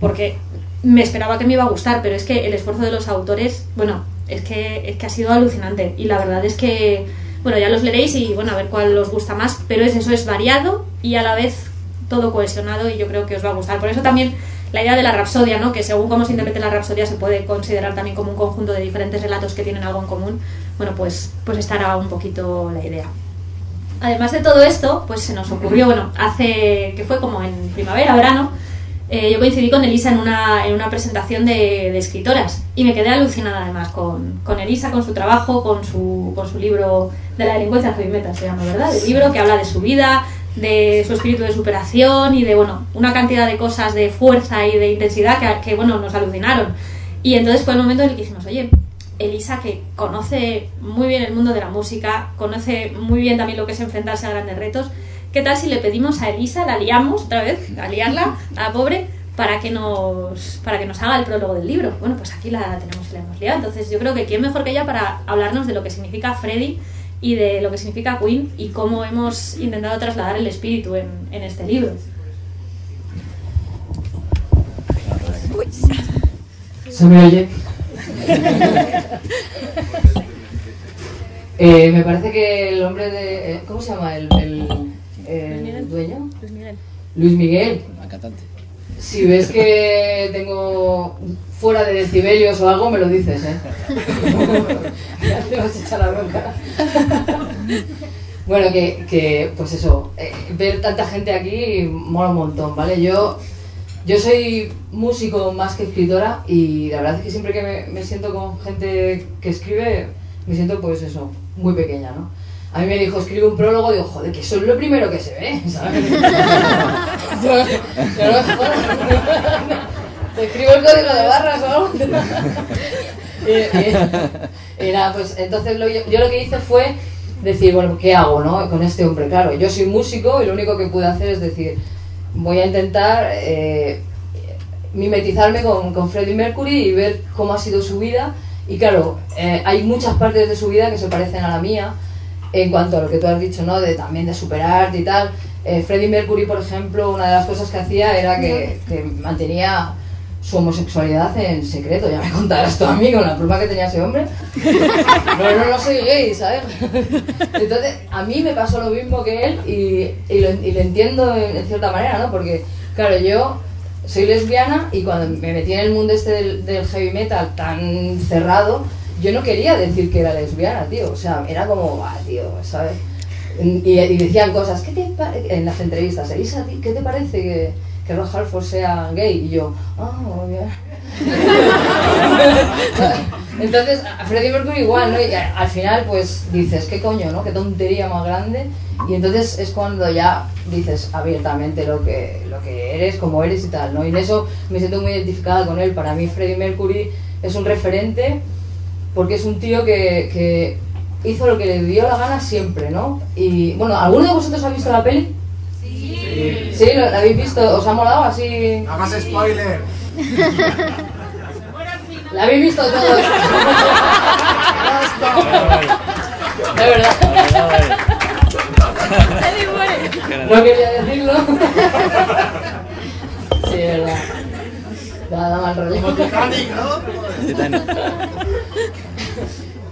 S7: porque me esperaba que me iba a gustar, pero es que el esfuerzo de los autores, bueno, es que, es que ha sido alucinante y la verdad es que, bueno, ya los leeréis y bueno, a ver cuál os gusta más, pero es eso, es variado y a la vez todo cohesionado y yo creo que os va a gustar. Por eso también la idea de la rapsodia, ¿no? que según cómo se interprete la rapsodia se puede considerar también como un conjunto de diferentes relatos que tienen algo en común, bueno, pues, pues estará un poquito la idea. Además de todo esto, pues se nos ocurrió, bueno, hace, que fue como en primavera, verano, eh, yo coincidí con Elisa en una, en una presentación de, de escritoras y me quedé alucinada además con, con Elisa, con su trabajo, con su, con su libro de la delincuencia heavy metal, se llama, ¿verdad? El libro que habla de su vida, de su espíritu de superación y de, bueno, una cantidad de cosas de fuerza y de intensidad que, que bueno, nos alucinaron. Y entonces fue el momento en el que dijimos, oye, Elisa, que conoce muy bien el mundo de la música, conoce muy bien también lo que es enfrentarse a grandes retos, ¿qué tal si le pedimos a Elisa, la liamos otra vez, a liarla, a la pobre, para que nos para que nos haga el prólogo del libro? Bueno, pues aquí la tenemos la hemos liado. Entonces yo creo que quién mejor que ella para hablarnos de lo que significa Freddy y de lo que significa Queen y cómo hemos intentado trasladar el espíritu en, en este libro.
S9: ¿Se me oye? Eh, me parece que el hombre de... eh, ¿Cómo se llama? El, el, el dueño.
S6: Luis Miguel.
S9: Luis Miguel.
S10: La cantante.
S9: Si ves que tengo fuera de decibelios o algo, me lo dices, ¿eh? [LAUGHS] Ya te vas a echar la bronca. [LAUGHS] Bueno, que, que, pues eso, eh, ver tanta gente aquí mola un montón, ¿vale? Yo, yo soy músico más que escritora y la verdad es que siempre que me, me siento con gente que escribe, me siento pues eso, muy pequeña, ¿no? A mí me dijo, escribe un prólogo, digo, joder, que eso es lo primero que se ve, ¿sabes? Te escribo el código de barras o algo. y, y- y nada, pues entonces lo- yo, yo lo que hice fue decir, bueno, ¿qué hago, no? Con este hombre, claro, yo soy músico y lo único que pude hacer es decir, voy a intentar eh, mimetizarme con, con Freddie Mercury y ver cómo ha sido su vida. Y claro, eh, hay muchas partes de su vida que se parecen a la mía en cuanto a lo que tú has dicho, ¿no? De, también de superarte y tal. Eh, Freddie Mercury, por ejemplo, una de las cosas que hacía era que, que mantenía su homosexualidad en secreto. Ya me contarás tú a mí con la pluma que tenía ese hombre. [LAUGHS] Pero no, no soy gay, ¿sabes? Entonces, a mí me pasó lo mismo que él y, y, lo, y lo entiendo en, en cierta manera, ¿no? Porque, claro, yo soy lesbiana y cuando me metí en el mundo este del, del heavy metal tan cerrado, yo no quería decir que era lesbiana, tío. O sea, era como, va, tío, ¿sabes? Y, y decían cosas, ¿qué te en las entrevistas, Elisa, ¿a ti ¿qué te parece que, que Rob Halford sea gay. Y yo, ah, muy bien. [LAUGHS] Entonces, a Freddie Mercury igual, ¿no? Y al final, pues dices, ¿qué coño, no? Qué tontería más grande. Y entonces es cuando ya dices abiertamente lo que, lo que eres, como eres y tal, ¿no? Y en eso me siento muy identificada con él. Para mí, Freddie Mercury es un referente porque es un tío que, que hizo lo que le dio la gana siempre, ¿no? Y bueno, ¿alguno de vosotros ha visto la peli? Sí. ¿Sí? ¿Lo- ¿La habéis visto? ¿Os ha molado así?
S10: Hagas spoiler.
S9: ¿La habéis visto todos? [LAUGHS] De verdad. No quería decirlo. Sí, es verdad. Nada mal rollo.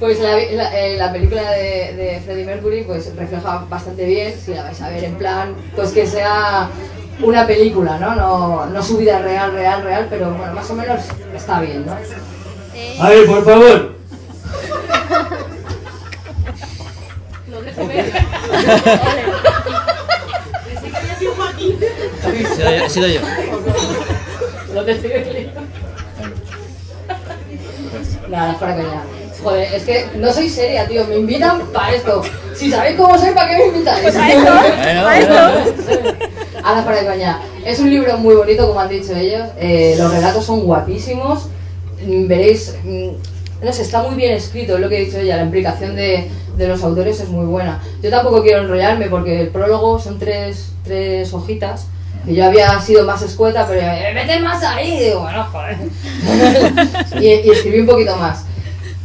S9: Pues la, la- eh, la película de, de Freddie Mercury pues refleja bastante bien, si la vais a ver en plan, pues que sea una película, ¿no? No, no su vida real, real, real, pero bueno, más o menos está bien, ¿no?
S11: A ver, por favor.
S8: Sido yo. he sido yo.
S9: Lo que estoy leyendo. Nada, para coña. Joder, es que no soy seria, tío. Me invitan para esto. Si sabéis cómo soy, ¿para qué me invitáis?
S7: Pues a esto, a esto.
S9: Ahora para coña. Es un libro muy bonito, como han dicho ellos. Eh, los relatos son guapísimos. Mm, Veréis, mm, no sé, está muy bien escrito, es lo que he dicho ella. La implicación de, de los autores es muy buena. Yo tampoco quiero enrollarme porque el prólogo son tres, tres hojitas. Que yo había sido más escueta, pero eh, mete más ahí. Y digo, bueno, joder. [LAUGHS] y, y escribí un poquito más.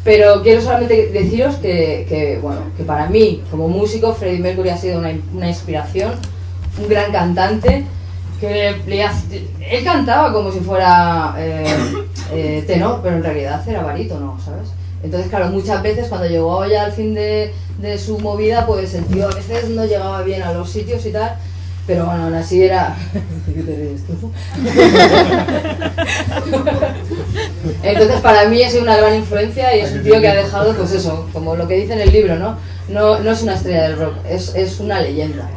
S9: Pero quiero solamente deciros que, que, bueno, que para mí, como músico, Freddie Mercury ha sido una, una inspiración, un gran cantante, que le él cantaba como si fuera eh, eh, tenor, pero en realidad era barítono, ¿sabes? Entonces, claro, muchas veces cuando llegó ya al fin de, de su movida, pues el tío a veces no llegaba bien a los sitios y tal, pero bueno, aún así era... [LAUGHS] ¿Qué te ríes tú? [LAUGHS] Entonces, para mí ha sido una gran influencia y es un tío que ha dejado, pues eso, como lo que dice en el libro, ¿no? No, no es una estrella del rock, es, es una leyenda.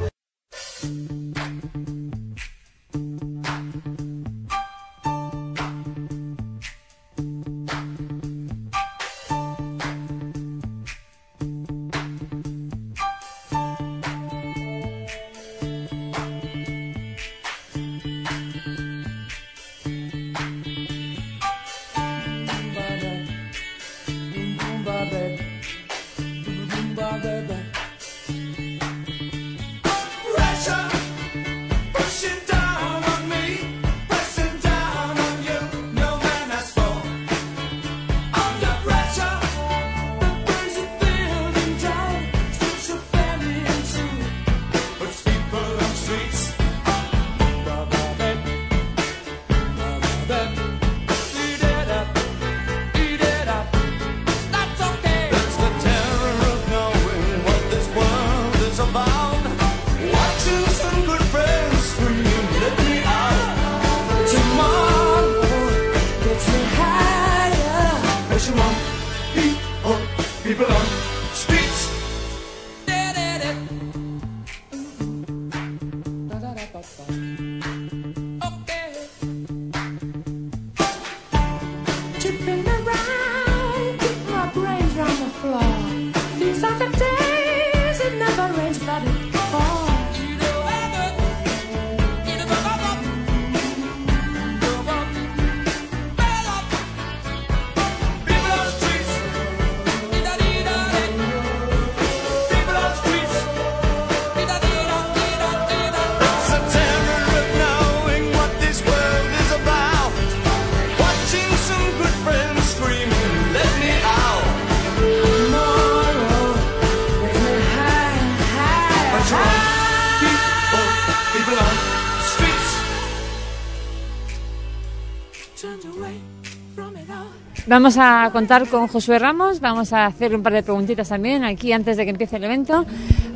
S6: Vamos a contar con Josué Ramos, vamos a hacer un par de preguntitas también aquí antes de que empiece el evento.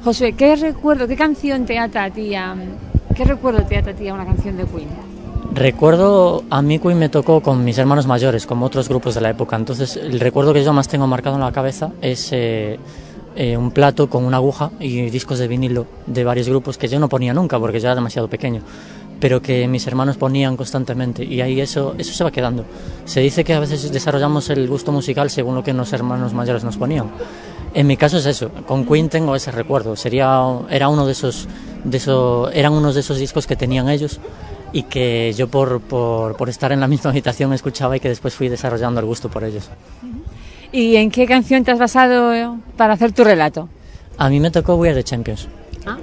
S6: Josué, ¿qué recuerdo, qué canción te ata a ti, a- qué recuerdo te ata a ti a una canción de Queen?
S12: Recuerdo, a mí Queen me tocó con mis hermanos mayores, como otros grupos de la época. Entonces, el recuerdo que yo más tengo marcado en la cabeza es eh, eh, un plato con una aguja y discos de vinilo de varios grupos que yo no ponía nunca porque yo era demasiado pequeño. Pero que mis hermanos ponían constantemente y ahí eso, eso se va quedando. Se dice que a veces desarrollamos el gusto musical según lo que los hermanos mayores nos ponían. En mi caso es eso, con Queen tengo ese recuerdo, sería, era uno de esos, de esos, eran unos de esos discos que tenían ellos y que yo por, por, por estar en la misma habitación escuchaba y que después fui desarrollando el gusto por ellos.
S6: ¿Y en qué canción te has basado para hacer tu relato?
S12: A mí me tocó We Are the Champions.
S6: Ah.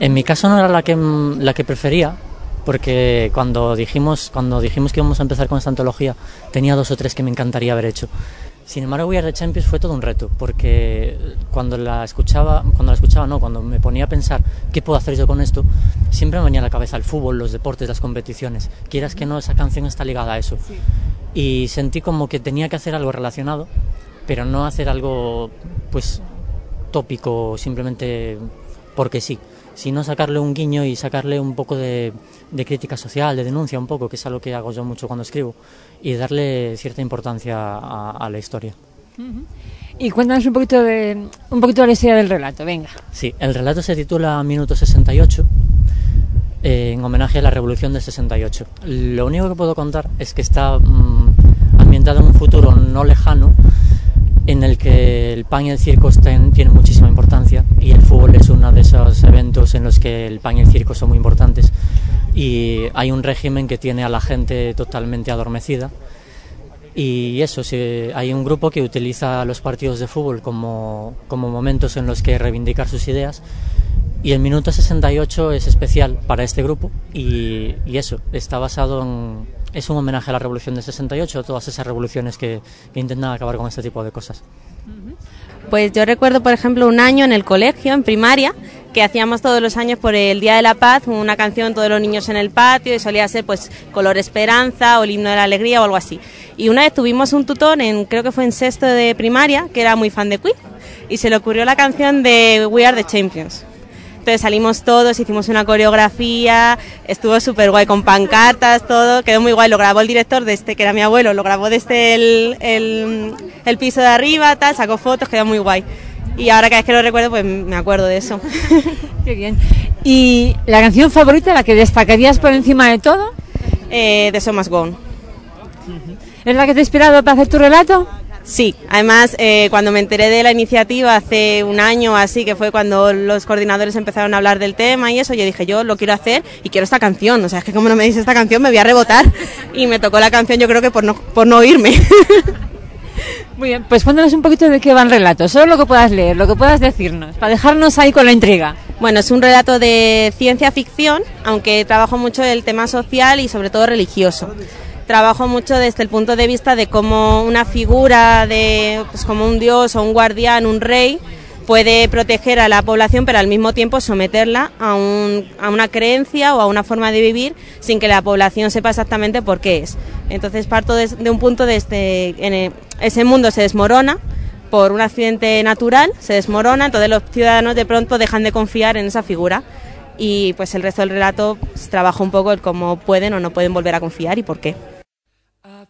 S12: En mi caso no era la que, la que prefería, porque cuando dijimos, cuando dijimos que íbamos a empezar con esta antología, tenía dos o tres que me encantaría haber hecho. Sin embargo, We Are the Champions fue todo un reto, porque cuando la escuchaba, cuando la escuchaba, no, cuando me ponía a pensar qué puedo hacer yo con esto, siempre me venía a la cabeza el fútbol, los deportes, las competiciones. Quieras que no, esa canción está ligada a eso. Y sentí como que tenía que hacer algo relacionado, pero no hacer algo, pues, tópico, simplemente porque sí, sino sacarle un guiño y sacarle un poco de, de crítica social, de denuncia un poco, que es algo que hago yo mucho cuando escribo, y darle cierta importancia a, a la historia.
S6: Y cuéntanos un poquito de un poquito de la historia del relato, venga.
S12: Sí, el relato se titula Minuto 68, eh, en homenaje a la Revolución del 68. Lo único que puedo contar es que está mm, ambientado en un futuro no lejano, en el que el pan y el circo estén- tienen muchísima importancia y el fútbol es uno de esos eventos en los que el pan y el circo son muy importantes. Y hay un régimen que tiene a la gente totalmente adormecida. Y eso, sí, hay un grupo que utiliza los partidos de fútbol como, como momentos en los que reivindicar sus ideas. Y el minuto 68 es especial para este grupo y, y eso, está basado en... Es un homenaje a la revolución del 68, a todas esas revoluciones que, que intentan acabar con este tipo de cosas.
S10: Pues yo recuerdo, por ejemplo, un año en el colegio, en primaria, que hacíamos todos los años por el Día de la Paz una canción todos los niños en el patio y solía ser pues Color Esperanza o himno de la alegría o algo así. Y una vez tuvimos un tutor, en, creo que fue en sexto de primaria, que era muy fan de Queen y se le ocurrió la canción de We Are the Champions. Entonces salimos todos, hicimos una coreografía, estuvo súper guay con pancartas, todo, quedó muy guay. Lo grabó el director de este, que era mi abuelo, lo grabó desde el, el, el piso de arriba, tal, sacó fotos, quedó muy guay. Y ahora cada vez que lo recuerdo, pues me acuerdo de eso. [LAUGHS]
S6: Qué bien. ¿Y la canción favorita, la que destacarías por encima de todo?
S10: Eh, de So Must Go On.
S6: ¿Es la que te ha inspirado para hacer tu relato?
S10: Sí, además eh, cuando me enteré de la iniciativa hace un año así, que fue cuando los coordinadores empezaron a hablar del tema y eso, yo dije, yo lo quiero hacer y quiero esta canción. O sea, es que como no me dice esta canción me voy a rebotar. Y me tocó la canción yo creo que por no, por no oírme. [LAUGHS]
S6: Muy bien, pues cuéntanos un poquito de qué va el relato, solo lo que puedas leer, lo que puedas decirnos, para dejarnos ahí con la intriga.
S10: Bueno, es un relato de ciencia ficción, aunque trabajo mucho el tema social y sobre todo religioso. Trabajo mucho desde el punto de vista de cómo una figura de, pues como un dios o un guardián, un rey, puede proteger a la población, pero al mismo tiempo someterla a, un- a una creencia o a una forma de vivir sin que la población sepa exactamente por qué es. Entonces parto de, un punto de este, en el- ese mundo se desmorona por un accidente natural, se desmorona, entonces los ciudadanos de pronto dejan de confiar en esa figura y pues el resto del relato pues, trabaja un poco el cómo pueden o no pueden volver a confiar y por qué.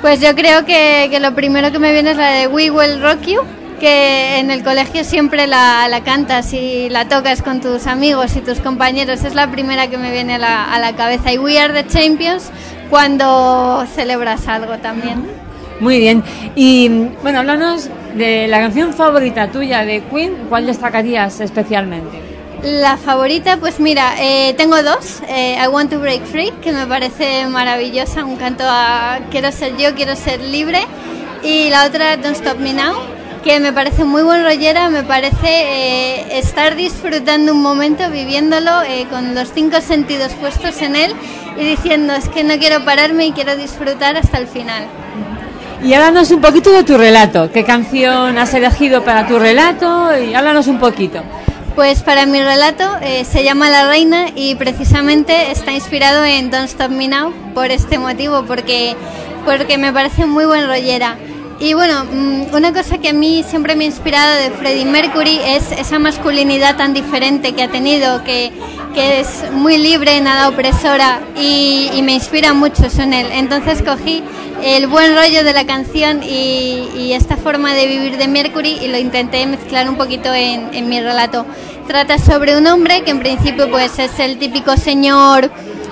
S13: Pues yo creo que, que lo primero que me viene es la de We Will Rock You, que en el colegio siempre la, la cantas y la tocas con tus amigos y tus compañeros. Es la primera que me viene a la, a la cabeza. Y We Are the Champions cuando celebras algo también.
S6: Muy bien. Y bueno, háblanos de la canción favorita tuya de Queen. ¿Cuál destacarías especialmente?
S13: La favorita, pues mira, eh, tengo dos. Eh, I Want to Break Free, que me parece maravillosa, un canto a quiero ser yo, quiero ser libre. Y la otra, Don't Stop Me Now, que me parece muy buen rollera, me parece eh, estar disfrutando un momento, viviéndolo con los cinco sentidos puestos en él y diciendo, es que no quiero pararme y quiero disfrutar hasta el final.
S6: Y háblanos un poquito de tu relato. ¿Qué canción has elegido para tu relato? Y háblanos un poquito.
S13: Pues para mi relato eh, se llama La Reina y precisamente está inspirado en Don't Stop Me Now por este motivo, porque, porque me parece muy buen rollera. Y bueno, mm, una cosa que a mí siempre me ha inspirado de Freddie Mercury es esa masculinidad tan diferente que ha tenido, que, que es muy libre, nada opresora y, me inspira mucho en él. Entonces cogí el buen rollo de la canción y, y esta forma de vivir de Mercury y lo intenté mezclar un poquito en, en mi relato. Trata sobre un hombre que en principio pues es el típico señor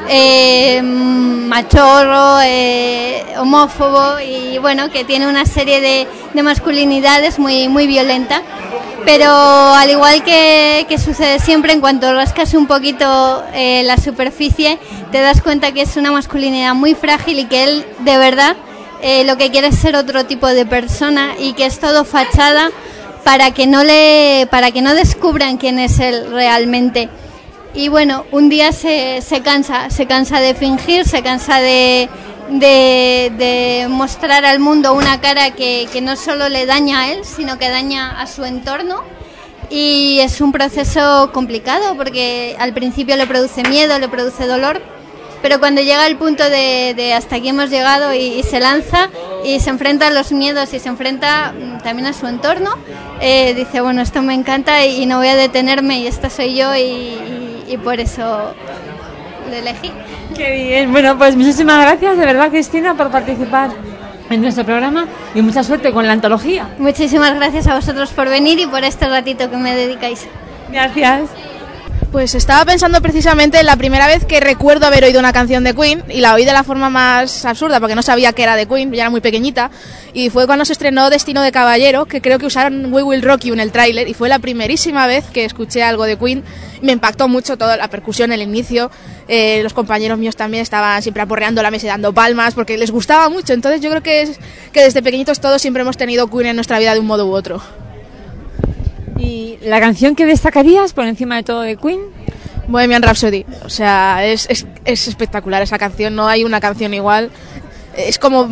S13: eh, machorro, eh, homófobo y bueno, que tiene una serie de, de masculinidades muy, muy violenta. Pero al igual que, que sucede siempre, en cuanto rascas un poquito eh, la superficie, te das cuenta que es una masculinidad muy frágil y que él de verdad lo que quiere es ser otro tipo de persona y que es todo fachada para que no le para que no descubran quién es él realmente. Y bueno, un día se, se cansa, se cansa de fingir, se cansa de, de, mostrar al mundo una cara que, que no solo le daña a él, sino que daña a su entorno. Y es un proceso complicado porque al principio le produce miedo, le produce dolor, pero cuando llega el punto de, de hasta aquí hemos llegado y, se lanza y se enfrenta a los miedos y se enfrenta mm, también a su entorno, eh, dice, bueno, esto me encanta y, y no voy a detenerme y esta soy yo y- y por eso lo elegí.
S6: Qué bien. Bueno, pues muchísimas gracias de verdad, Cristina, por participar en nuestro programa y mucha suerte con la antología.
S13: Muchísimas gracias a vosotros por venir y por este ratito que me dedicáis.
S6: Gracias.
S14: Pues estaba pensando precisamente en la primera vez que recuerdo haber oído una canción de Queen y la oí de la forma más absurda porque no sabía que era de Queen, ya era muy pequeñita y fue cuando se estrenó Destino de Caballero que creo que usaron We Will Rock You en el tráiler y fue la primerísima vez que escuché algo de Queen. Me impactó mucho toda la percusión, el inicio eh, los compañeros míos también estaban siempre aporreando la mesa y dando palmas porque les gustaba mucho. Entonces yo creo que, es, que desde pequeñitos todos siempre hemos tenido Queen en nuestra vida de un modo u otro.
S6: ¿Y la canción que destacarías por encima de todo de Queen?
S14: Bohemian Rhapsody. O sea, es, es, es espectacular esa canción, no hay una canción igual. Es como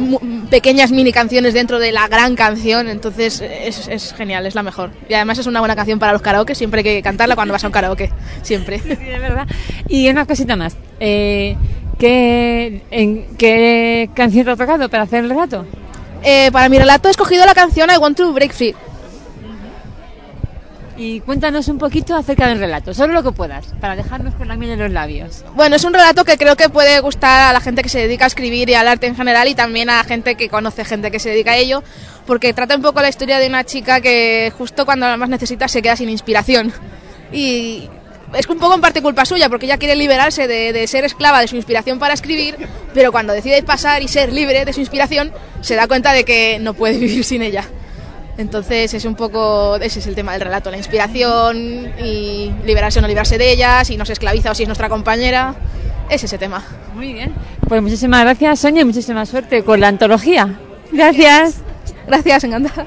S14: pequeñas mini canciones dentro de la gran canción, entonces es, es genial, es la mejor. Y además es una buena canción para los karaoke, siempre hay que cantarla cuando vas a un karaoke, siempre.
S6: Sí, de verdad. Y una cosita más. Eh, ¿qué, en, ¿Qué canción te ha tocado para hacer el relato?
S14: Eh, para mi relato he escogido la canción I Want to Break Free.
S6: Y cuéntanos un poquito acerca del relato, solo lo que puedas, para dejarnos con la miel en los labios.
S14: Bueno, es un relato que creo que puede gustar a la gente que se dedica a escribir y al arte en general y también a la gente que conoce gente que se dedica a ello, porque trata un poco la historia de una chica que justo cuando más necesita se queda sin inspiración. Y es un poco en parte culpa suya, porque ella quiere liberarse de, de ser esclava de su inspiración para escribir, pero cuando decide pasar y ser libre de su inspiración, se da cuenta de que no puede [LAUGHS] vivir sin ella. Entonces es un poco, ese es el tema del relato, la inspiración y liberarse o no liberarse de ella, si nos esclaviza o si es nuestra compañera, es ese tema.
S6: Muy bien. Pues muchísimas gracias, Sonia, y muchísima suerte con la antología. Gracias.
S14: Gracias, encantada.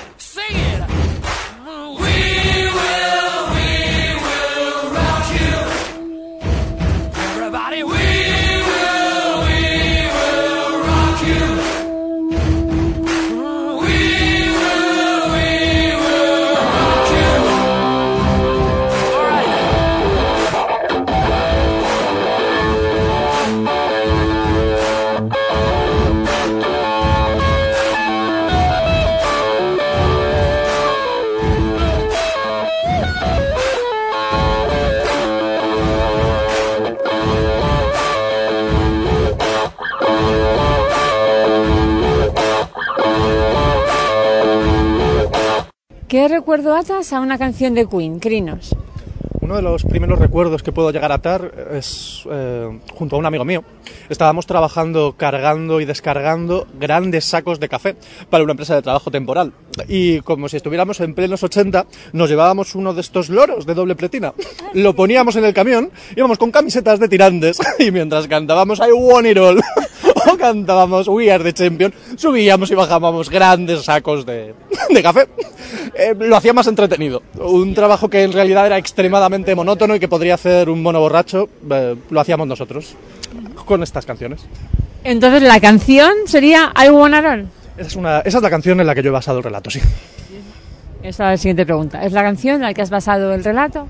S6: ¿Qué recuerdo atas a una canción de Queen, Crinos?
S15: Uno de los primeros recuerdos que puedo llegar a atar es eh, junto a un amigo mío. Estábamos trabajando, cargando y descargando grandes sacos de café para una empresa de trabajo temporal. Y como si estuviéramos en plenos 80, nos llevábamos uno de estos loros de doble pletina. Lo poníamos en el camión, íbamos con camisetas de tirantes [LAUGHS] y mientras cantábamos I Want It All o [LAUGHS] cantábamos We Are the Champion, subíamos y bajábamos grandes sacos de, de café. Eh, lo hacía más entretenido. Un trabajo que en realidad era extremadamente monótono y que podría hacer un mono borracho, eh, lo hacíamos nosotros con estas canciones.
S6: Entonces la canción sería I Wanna Roll.
S15: Esa es, una, esa es la canción en la que yo he basado el relato, sí.
S6: Esa es la siguiente pregunta. ¿Es la canción en la que has basado el relato?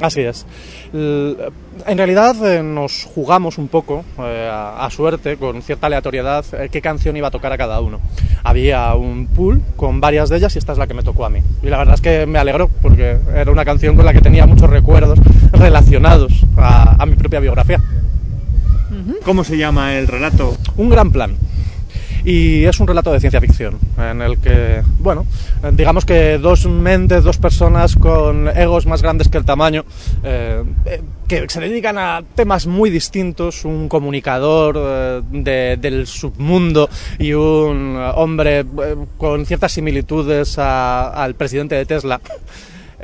S15: Así es. En realidad eh, nos jugamos un poco eh, a, a suerte, con cierta aleatoriedad, eh, qué canción iba a tocar a cada uno. Había un pool con varias de ellas y esta es la que me tocó a mí. Y la verdad es que me alegró porque era una canción con la que tenía muchos recuerdos relacionados a, a mi propia biografía.
S4: ¿Cómo se llama el relato?
S15: Un gran plan. Y es un relato de ciencia ficción, en el que, bueno, digamos que dos mentes, dos personas con egos más grandes que el tamaño, eh, eh, que se dedican a temas muy distintos, un comunicador eh, de- del submundo y un hombre eh, con ciertas similitudes a- al presidente de Tesla.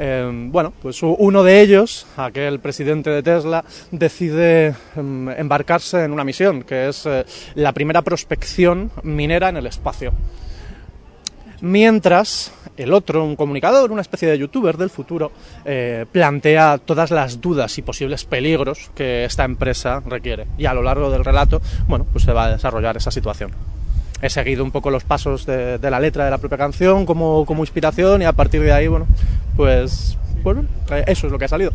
S15: Eh, bueno, pues uno de ellos, aquel presidente de Tesla, decide em, embarcarse en una misión, que es eh, la primera prospección minera en el espacio. Mientras el otro, un comunicador, una especie de youtuber del futuro, eh, plantea todas las dudas y posibles peligros que esta empresa requiere. Y a lo largo del relato, bueno, pues se va a desarrollar esa situación. He seguido un poco los pasos de, la letra de la propia canción como, como inspiración y a partir de ahí, bueno, pues, bueno, eh, eso es lo que ha salido.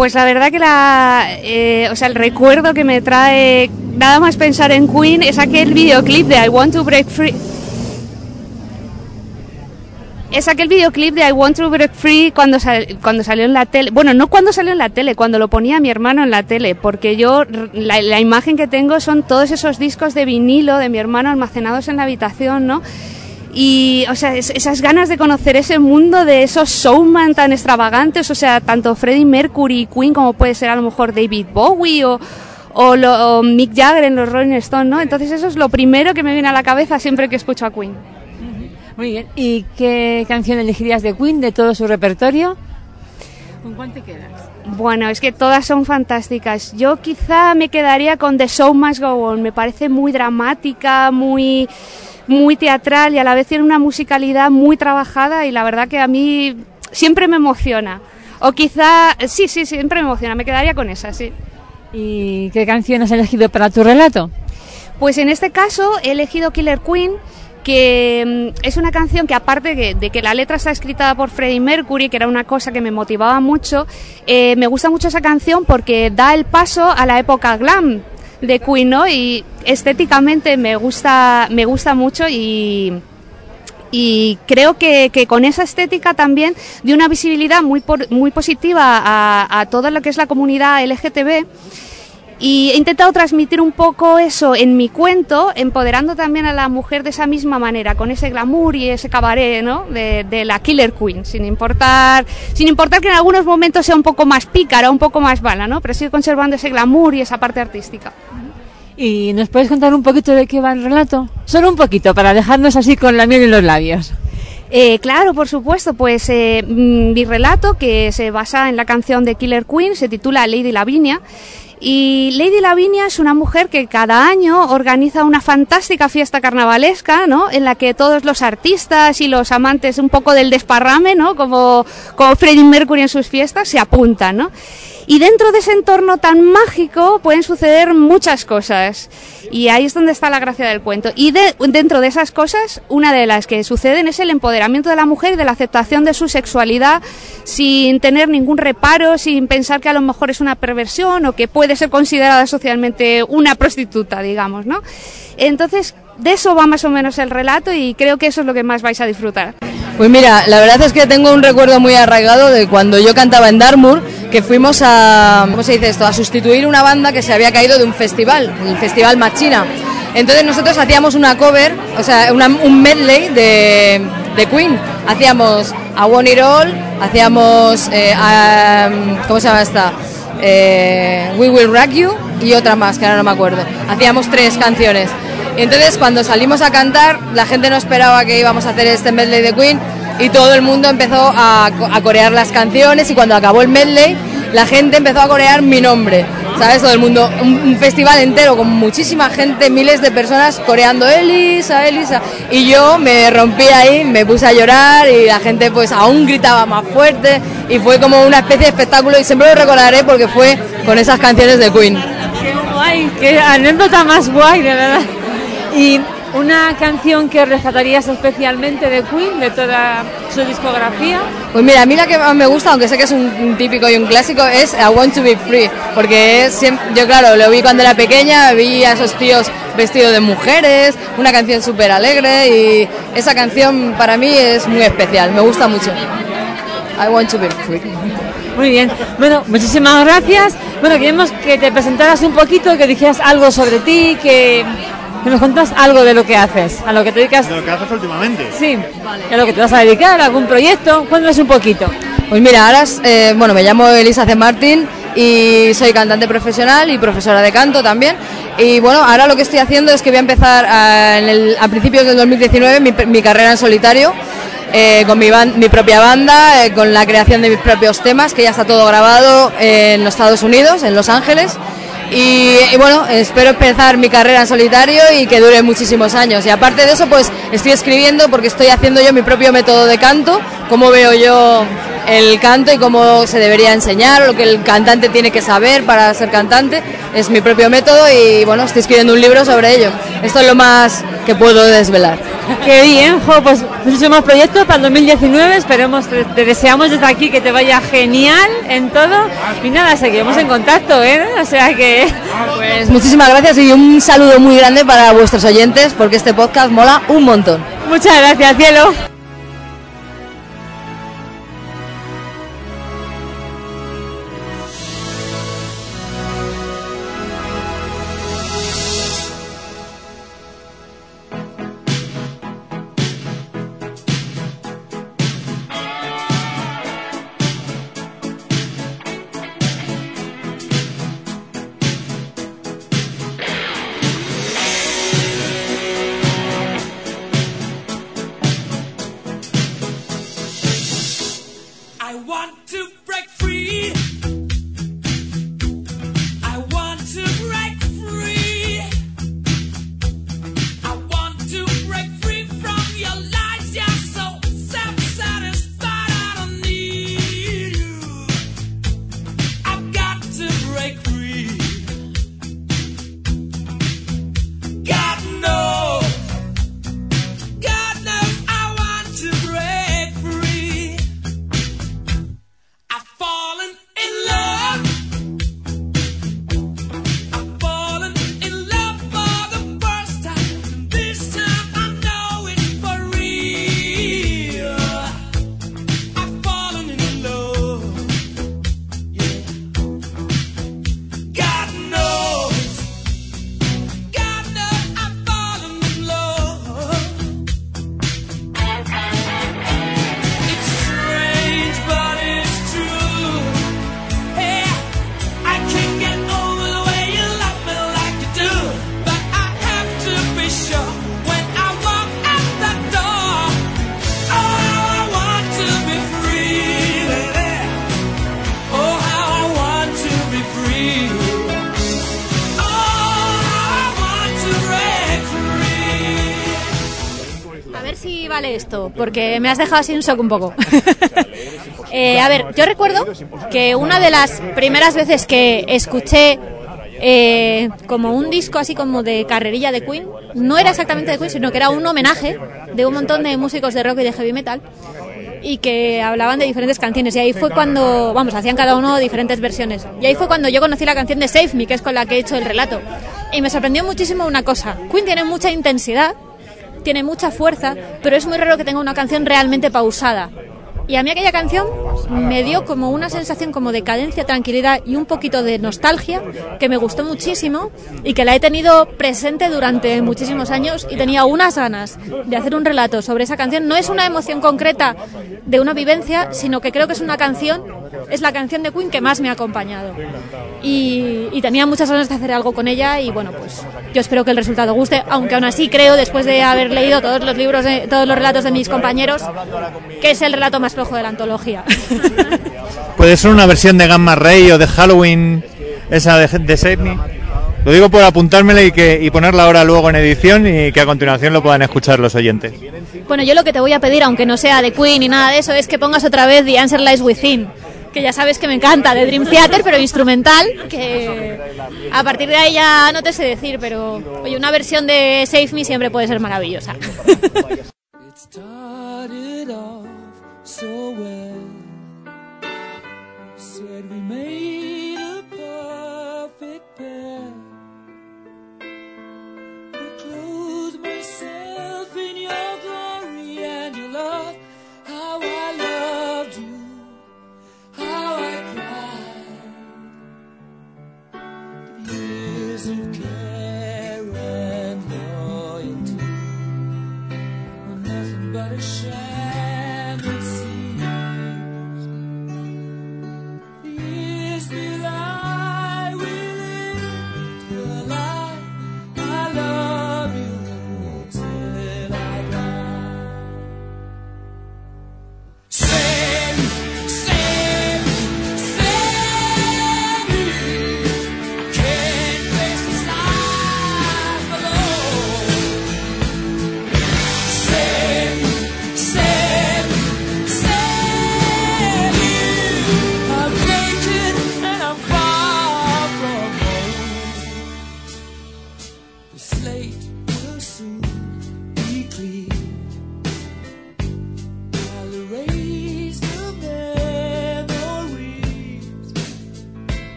S16: Pues la verdad que la, eh, o sea, el recuerdo que me trae nada más pensar en Queen es aquel videoclip de I Want to Break Free. Es aquel videoclip de I Want to Break Free cuando, cuando salió en la tele. Bueno, no cuando salió en la tele, cuando lo ponía mi hermano en la tele, porque yo la, la imagen que tengo son todos esos discos de vinilo de mi hermano almacenados en la habitación, ¿no? Y, o sea, es- esas ganas de conocer ese mundo de esos showman tan extravagantes, o sea, tanto Freddie Mercury y Queen como puede ser a lo mejor David Bowie o, o, lo- o Mick Jagger en los Rolling Stones, ¿no? Entonces eso es lo primero que me viene a la cabeza siempre que escucho a Queen.
S6: Muy bien. ¿Y qué canción elegirías de Queen de todo su repertorio? ¿Con cuál te quedas?
S16: Bueno, es que todas son fantásticas. Yo quizá me quedaría con The Show Must Go On. Me parece muy dramática, muy, muy teatral y a la vez tiene una musicalidad muy trabajada y la verdad que a mí siempre me emociona. O quizá, sí, sí, siempre me emociona. Me quedaría con esa, sí.
S6: ¿Y qué canción has elegido para tu relato?
S16: Pues en este caso he elegido Killer Queen, que mm, es una canción que aparte de, de que la letra está escrita por Freddie Mercury, que era una cosa que me motivaba mucho, eh, me gusta mucho esa canción porque da el paso a la época glam de Queen, ¿no? Y estéticamente me gusta, me gusta mucho y, y creo que, que con esa estética también de una visibilidad muy, por- muy positiva a, a lo que es la comunidad LGTB. Y he intentado transmitir un poco eso en mi cuento, empoderando también a la mujer de esa misma manera, con ese glamour y ese cabaret, ¿no? De, de la Killer Queen, sin importar, sin importar que en algunos momentos sea un poco más pícara, un poco más bala, ¿no? Pero sigue conservando ese glamour y esa parte artística.
S6: ¿Y nos puedes contar un poquito de qué va el relato? Solo un poquito, para dejarnos así con la miel en los labios.
S16: Eh, claro, por supuesto, pues eh, mm, mi relato, que se basa en la canción de Killer Queen, se titula Lady Lavinia. Y Lady Lavinia es una mujer que cada año organiza una fantástica fiesta carnavalesca, ¿no? En la que todos los artistas y los amantes un poco del desparrame, ¿no? Como, como Freddie Mercury en sus fiestas, se apuntan, ¿no? Y dentro de ese entorno tan mágico pueden suceder muchas cosas. Y ahí es donde está la gracia del cuento. Y de- dentro de esas cosas, una de las que suceden es el empoderamiento de la mujer y de la aceptación de su sexualidad sin tener ningún reparo, sin pensar que a lo mejor es una perversión o que puede ser considerada socialmente una prostituta, digamos, ¿no? Entonces, de eso va más o menos el relato y creo que eso es lo que más vais a disfrutar.
S9: Pues mira, la verdad es que tengo un recuerdo muy arraigado de cuando yo cantaba en Dartmoor, que fuimos a, ¿cómo se dice esto?, a sustituir una banda que se había caído de un festival, el Festival Machina. Entonces nosotros hacíamos una cover, o sea, un medley de, de Queen. Hacíamos a Want It All, hacíamos, eh, a- ¿cómo se llama esta? Eh, We Will Rock You y otra más, que ahora no me acuerdo. Hacíamos tres canciones. Entonces cuando salimos a cantar, la gente no esperaba que íbamos a hacer este medley de Queen y todo el mundo empezó a, a corear las canciones y cuando acabó el medley, la gente empezó a corear mi nombre. ¿Sabes? Todo el mundo, un, un festival entero con muchísima gente, miles de personas coreando Elisa, Elisa. Y yo me rompí ahí, me puse a llorar y la gente pues aún gritaba más fuerte y fue como una especie de espectáculo y siempre lo recordaré porque fue con esas canciones de Queen.
S6: ¡Qué guay! ¡Qué anécdota más guay, de verdad! ¿Y una canción que rescatarías especialmente de Queen, de toda su discografía?
S9: Pues mira, a mí la que más me gusta, aunque sé que es un, típico y un clásico, es I Want to Be Free, porque es siem- yo claro, lo vi cuando era pequeña, vi a esos tíos vestidos de mujeres, una canción súper alegre y esa canción para mí es muy especial, me gusta mucho. I Want to Be Free.
S6: Muy bien. Bueno, muchísimas gracias. Bueno, queremos que te presentaras un poquito, que dijeras algo sobre ti, que nos contas algo de lo que haces, a lo que te dedicas.
S17: De lo que haces últimamente.
S6: Sí, a lo que te vas a dedicar, algún proyecto. Cuéntanos un poquito.
S9: Pues mira, ahora, es, eh, bueno, me llamo Elisa C. Martín y soy cantante profesional y profesora de canto también. Y bueno, ahora lo que estoy haciendo es que voy a empezar a, en el- a principios del 2019 mi, mi carrera en solitario. eh, con mi, ban- mi propia banda, eh, con la creación de mis propios temas, que ya está todo grabado en los Estados Unidos, en Los Ángeles. Y, bueno, espero empezar mi carrera en solitario y que dure muchísimos años. Y aparte de eso, pues estoy escribiendo porque estoy haciendo yo mi propio método de canto, cómo veo yo el canto y cómo se debería enseñar, lo que el cantante tiene que saber para ser cantante. Es mi propio método y bueno, estoy escribiendo un libro sobre ello. Esto es lo más que puedo desvelar.
S6: Qué bien, pues muchísimos proyectos para el 2019. Esperemos, te, te deseamos desde aquí que te vaya genial en todo. Y nada, seguimos en contacto, ¿eh? O sea que. [LAUGHS]
S9: Pues muchísimas gracias y un saludo muy grande para vuestros oyentes porque este podcast mola un montón.
S6: Muchas gracias, cielo.
S7: Porque me has dejado así un shock un poco. [LAUGHS] Eh, a ver, yo recuerdo que una de las primeras veces que escuché eh, como un disco así como de carrerilla de Queen, no era exactamente de Queen, sino que era un homenaje de un montón de músicos de rock y de heavy metal y que hablaban de diferentes canciones. Y ahí fue cuando, vamos, hacían cada uno diferentes versiones. Y ahí fue cuando yo conocí la canción de Save Me, que es con la que he hecho el relato. Y me sorprendió muchísimo una cosa. Queen tiene mucha intensidad, tiene mucha fuerza, pero es muy raro que tenga una canción realmente pausada. Y a mí aquella canción me dio como una sensación como de cadencia, tranquilidad y un poquito de nostalgia que me gustó muchísimo y que la he tenido presente durante muchísimos años y tenía unas ganas de hacer un relato sobre esa canción. No es una emoción concreta de una vivencia, sino que creo que es una canción, es la canción de Queen que más me ha acompañado. Y, y tenía muchas ganas de hacer algo con ella y bueno, pues yo espero que el resultado guste, aunque aún así creo, después de haber leído todos los libros, todos los relatos de mis compañeros, que es el relato más flojo de la antología. [LAUGHS] [LAUGHS]
S4: Puede ser una versión de Gamma Ray o de Halloween, esa de, de Save Me. Lo digo por apuntármela y, que, y ponerla ahora luego en edición y que a continuación lo puedan escuchar los oyentes.
S7: Bueno, yo lo que te voy a pedir, aunque no sea de Queen ni nada de eso, es que pongas otra vez The Answer Lies Within, que ya sabes que me encanta, de Dream Theater, pero instrumental, que a partir de ahí ya no te sé decir, pero oye, una versión de Save Me siempre puede ser maravillosa. [LAUGHS]
S5: Said we made a perfect pair. I clothed myself in your glory and your love. How I loved you, how I cried. Years of care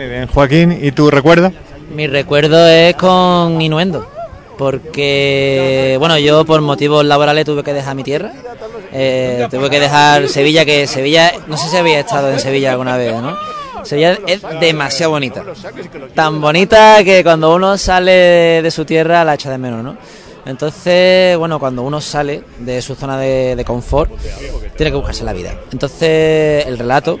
S4: Muy bien, Joaquín, ¿y tú recuerdas?
S8: Mi recuerdo es con Inuendo, porque, bueno, yo por motivos laborales tuve que dejar mi tierra, eh, tuve que dejar Sevilla, que Sevilla, no sé si había estado en Sevilla alguna vez, ¿no? Sevilla es demasiado bonita, tan bonita que cuando uno sale de su tierra la echa de menos, ¿no? Entonces, bueno, cuando uno sale de su zona de, de confort, tiene que buscarse la vida. Entonces, el relato,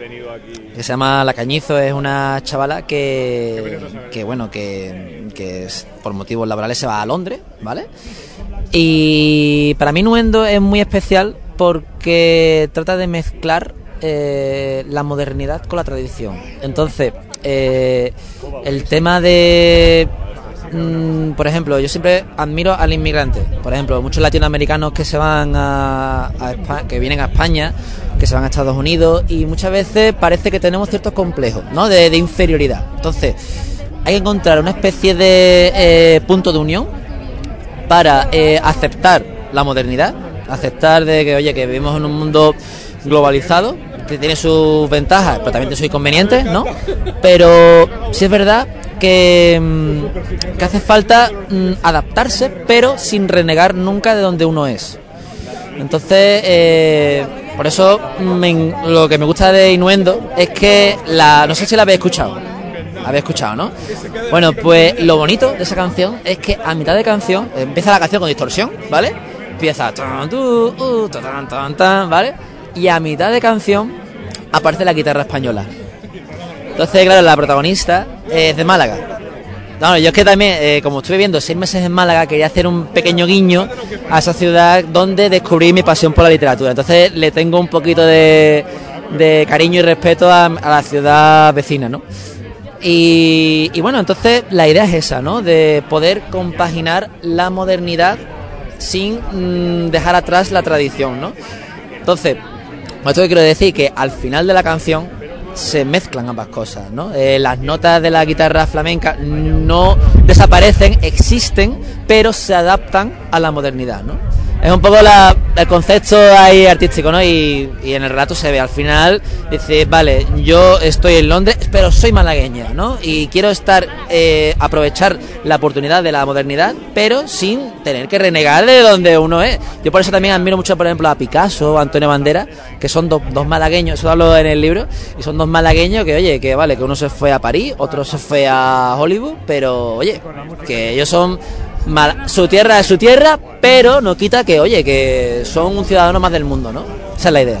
S8: que se llama La Cañizo, es una chavala que, que bueno, que, que por motivos laborales se va a Londres, ¿vale? Y para mí Nuendo es muy especial porque trata de mezclar eh, la modernidad con la tradición. Entonces, eh, el tema de Mm, por ejemplo, yo siempre admiro al inmigrante. Por ejemplo, muchos latinoamericanos que se van a, que vienen a España, que se van a Estados Unidos y muchas veces parece que tenemos ciertos complejos, ¿no? De, inferioridad. Entonces, hay que encontrar una especie de eh, punto de unión para eh, aceptar la modernidad, aceptar de que, oye, que vivimos en un mundo globalizado, que tiene sus ventajas, pero también tiene sus inconvenientes, ¿no? Pero sí es verdad que, mm, que hace falta mm, adaptarse, pero sin renegar nunca de donde uno es. Entonces, eh, por eso en- lo que me gusta de Inuendo es que la, no sé si la habéis escuchado. Habéis escuchado, ¿no? Bueno, pues lo bonito de esa canción es que a mitad de canción empieza la canción con distorsión, ¿vale? Empieza ¿vale? Y a mitad de canción aparece la guitarra española. Entonces, claro, la protagonista es de Málaga. No, yo es que también, eh, como estuve viviendo seis meses en Málaga, quería hacer un pequeño guiño a esa ciudad donde descubrí mi pasión por la literatura. Entonces le tengo un poquito de, de cariño y respeto a, a la ciudad vecina, ¿no? Y, bueno, entonces la idea es esa, ¿no? De poder compaginar la modernidad sin mm, dejar atrás la tradición, ¿no? Entonces, con esto que quiero decir que al final de la canción se mezclan ambas cosas, ¿no? Eh, las notas de la guitarra flamenca no desaparecen, existen, pero se adaptan a la modernidad, ¿no? Es un poco la- el concepto ahí artístico, ¿no? Y, y en el relato se ve al final, dice, vale, yo estoy en Londres, pero soy malagueña, ¿no? Y quiero estar, eh, aprovechar la oportunidad de la modernidad, pero sin tener que renegar de donde uno es. Yo por eso también admiro mucho, por ejemplo, a Picasso, a Antonio Bandera, que son dos, dos malagueños, eso hablo en el libro, y son dos malagueños que, oye, que vale, que uno se fue a París, otro se fue a Hollywood, pero, oye, que ellos son Mal- su tierra es su tierra, pero no quita que, oye, que son un ciudadano más del mundo, ¿no? Esa es la idea.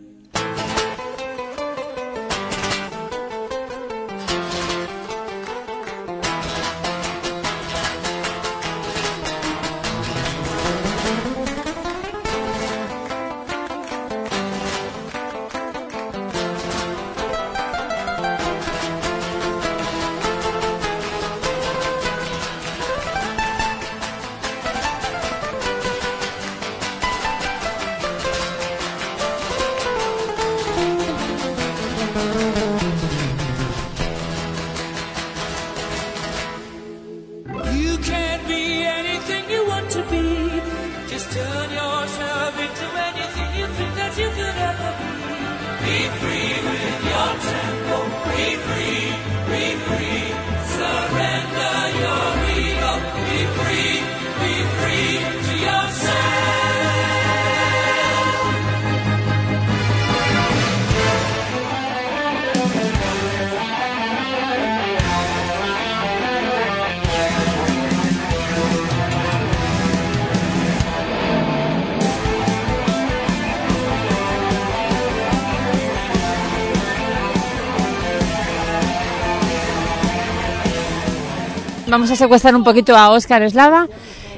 S6: Vamos a secuestrar un poquito a Óscar Eslava.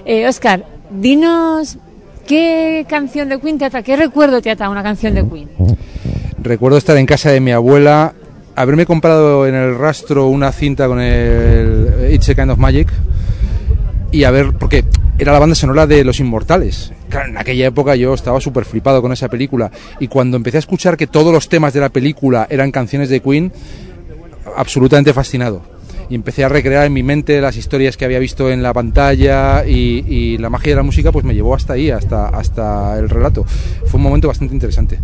S6: Eh, Óscar, dinos qué canción de Queen te ata, qué recuerdo te ata una canción de Queen.
S17: Recuerdo estar en casa de mi abuela, haberme comprado en el rastro una cinta con el It's a Kind of Magic y a ver, porque era la banda sonora de Los Inmortales. Claro, en aquella época yo estaba súper flipado con esa película y cuando empecé a escuchar que todos los temas de la película eran canciones de Queen, absolutamente fascinado. Y empecé a recrear en mi mente las historias que había visto en la pantalla y, y la magia de la música pues me llevó hasta ahí, hasta, hasta el relato. Fue un momento bastante interesante.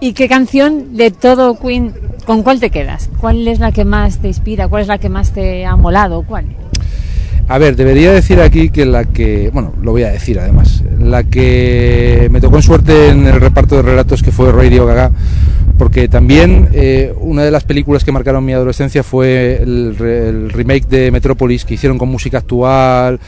S6: ¿Y qué canción de todo Queen, con cuál te quedas? ¿Cuál es la que más te inspira? ¿Cuál es la que más te ha molado? ¿Cuál?
S17: A ver, debería decir aquí que la que, bueno, lo voy a decir además, la que me tocó en suerte en el reparto de relatos que fue Radio Gaga, porque también eh, una de las películas que marcaron mi adolescencia fue el, el remake de Metrópolis que hicieron con música actual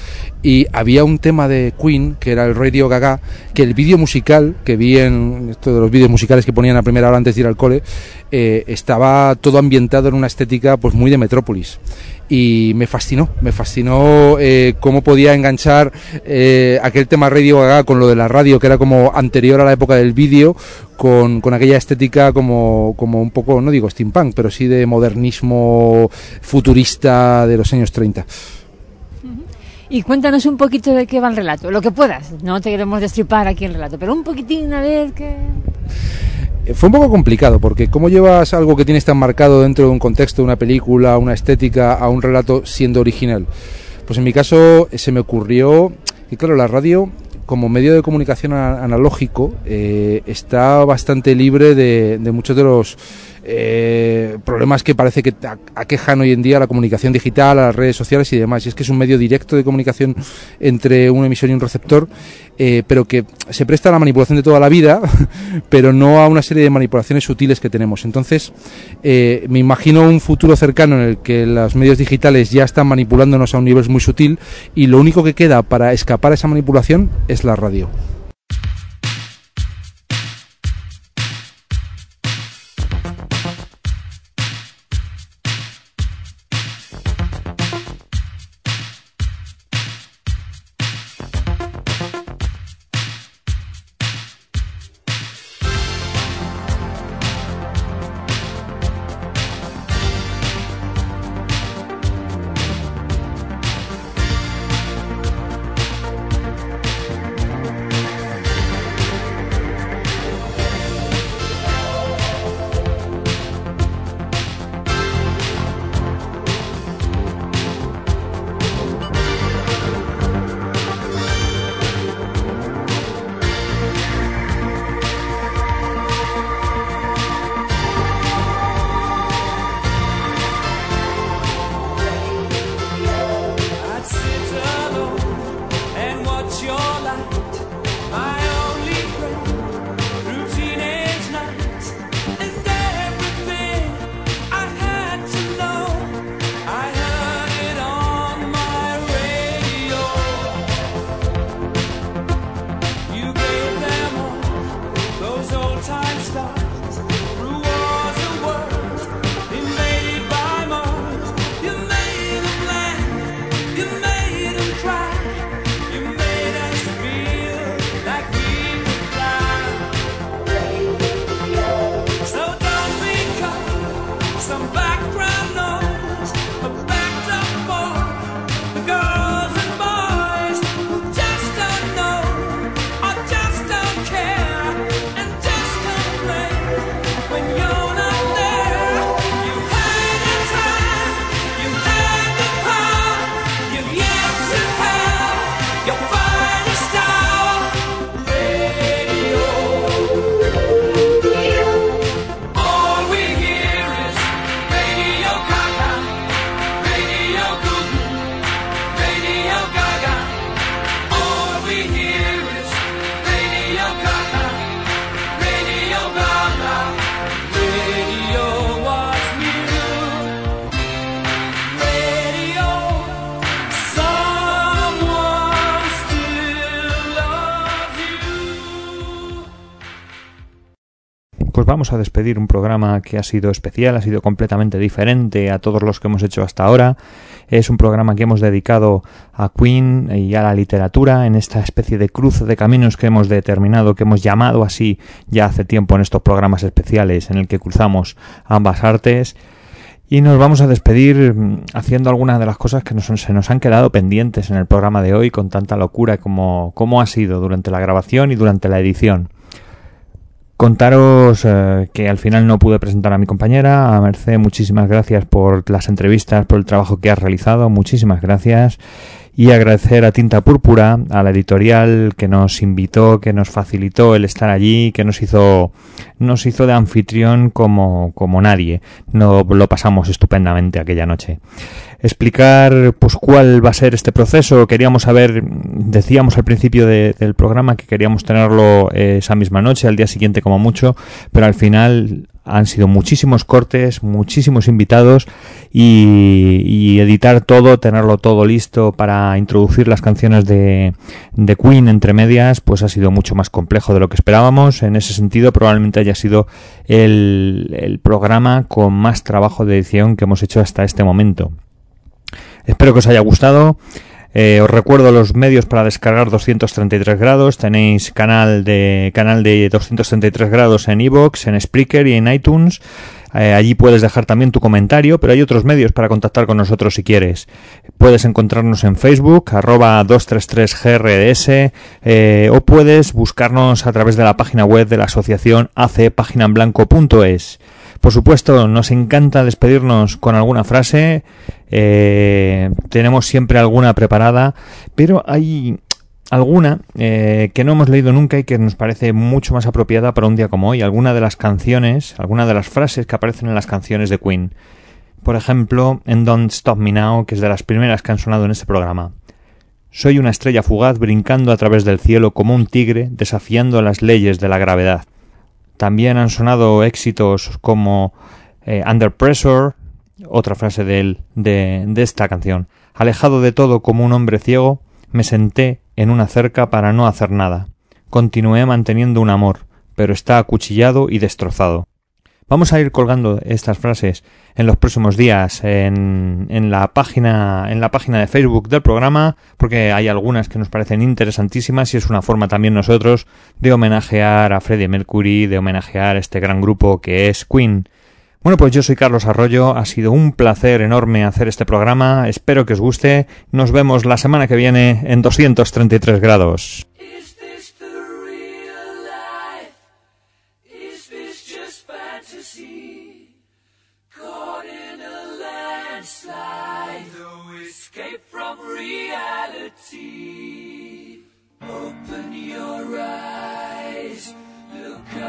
S17: y había un tema de Queen que era el Radio Gaga, que el vídeo musical que vi en esto de los vídeos musicales que ponían a primera hora antes de ir al cole, eh, estaba todo ambientado en una estética pues muy de Metrópolis y me fascinó, me fascinó eh, cómo podía enganchar eh, aquel tema Radio Gaga con lo de la radio, que era como anterior a la época del vídeo, con, con aquella estética como, como un poco, no digo steampunk, pero sí de modernismo futurista de los años 30.
S6: Y cuéntanos un poquito de qué va el relato, lo que puedas. No te queremos destripar aquí el relato, pero un poquitín a ver qué...
S17: Eh, Fue un poco complicado porque cómo llevas algo que tienes tan marcado dentro de un contexto, una película, una estética, a un relato siendo original. Pues en mi caso eh, se me ocurrió que claro, la radio como medio de comunicación analógico eh, está bastante libre de, de muchos de los eh, problemas que parece que a- aquejan hoy en día la comunicación digital, a las redes sociales y demás. Y es que es un medio directo de comunicación entre un emisor y un receptor, eh, pero que se presta a la manipulación de toda la vida, [LAUGHS] pero no a una serie de manipulaciones sutiles que tenemos. Entonces, eh, me imagino un futuro cercano en el que los medios digitales ya están manipulándonos a un nivel muy sutil y lo único que queda para escapar a esa manipulación es la radio.
S4: Vamos a despedir un programa que ha sido especial, ha sido completamente diferente a todos los que hemos hecho hasta ahora. Es un programa que hemos dedicado a Queen y a la literatura en esta especie de cruce de caminos que hemos determinado, que hemos llamado así ya hace tiempo en estos programas especiales en el que cruzamos ambas artes. Y nos vamos a despedir mm, haciendo algunas de las cosas que nos, se nos han quedado pendientes en el programa de hoy con tanta locura como, como ha sido durante la grabación y durante la edición. Contaros eh, que al final no pude presentar a mi compañera, a Merced, muchísimas gracias por las entrevistas, por el trabajo que has realizado, muchísimas gracias. Y agradecer a Tinta Púrpura, a la editorial que nos invitó, que nos facilitó el estar allí, que nos hizo, nos hizo de anfitrión como, como nadie. No lo pasamos estupendamente aquella noche explicar pues cuál va a ser este proceso. Queríamos saber, decíamos al principio de- del programa que queríamos tenerlo eh, esa misma noche, al día siguiente como mucho, pero al final han sido muchísimos cortes, muchísimos invitados y, y editar todo, tenerlo todo listo para introducir las canciones de, de Queen entre medias, pues ha sido mucho más complejo de lo que esperábamos. En ese sentido, probablemente haya sido el, el programa con más trabajo de edición que hemos hecho hasta este momento. Espero que os haya gustado. Eh, os recuerdo los medios para descargar 233 grados. Tenéis canal de canal de 233 grados en iVoox, en Spreaker y en iTunes. Eh, allí puedes dejar también tu comentario, pero hay otros medios para contactar con nosotros si quieres. Puedes encontrarnos en Facebook, arroba 233GRDS, eh, o puedes buscarnos a través de la página web de la asociación acpaginanblanco.es. Por supuesto, nos encanta despedirnos con alguna frase. eh, tenemos siempre alguna preparada, pero hay alguna eh, que no hemos leído nunca y que nos parece mucho más apropiada para un día como hoy. Alguna de las canciones, alguna de las frases que aparecen en las canciones de Queen. Por ejemplo, en Don't Stop Me Now, que es de las primeras que han sonado en este programa. Soy una estrella fugaz brincando a través del cielo como un tigre desafiando las leyes de la gravedad. También han sonado éxitos como eh, Under Pressure, otra frase de, él, de, de esta canción. Alejado de todo como un hombre ciego, me senté en una cerca para no hacer nada. Continué manteniendo un amor, pero está acuchillado y destrozado. Vamos a ir colgando estas frases en los próximos días en, en, la página en la página de Facebook del programa porque hay algunas que nos parecen interesantísimas y es una forma también nosotros de homenajear a Freddie Mercury, de homenajear a este gran grupo que es Queen. Bueno, pues yo soy Carlos Arroyo, ha sido un placer enorme hacer este programa, espero que os guste, nos vemos la semana que viene en 233 grados.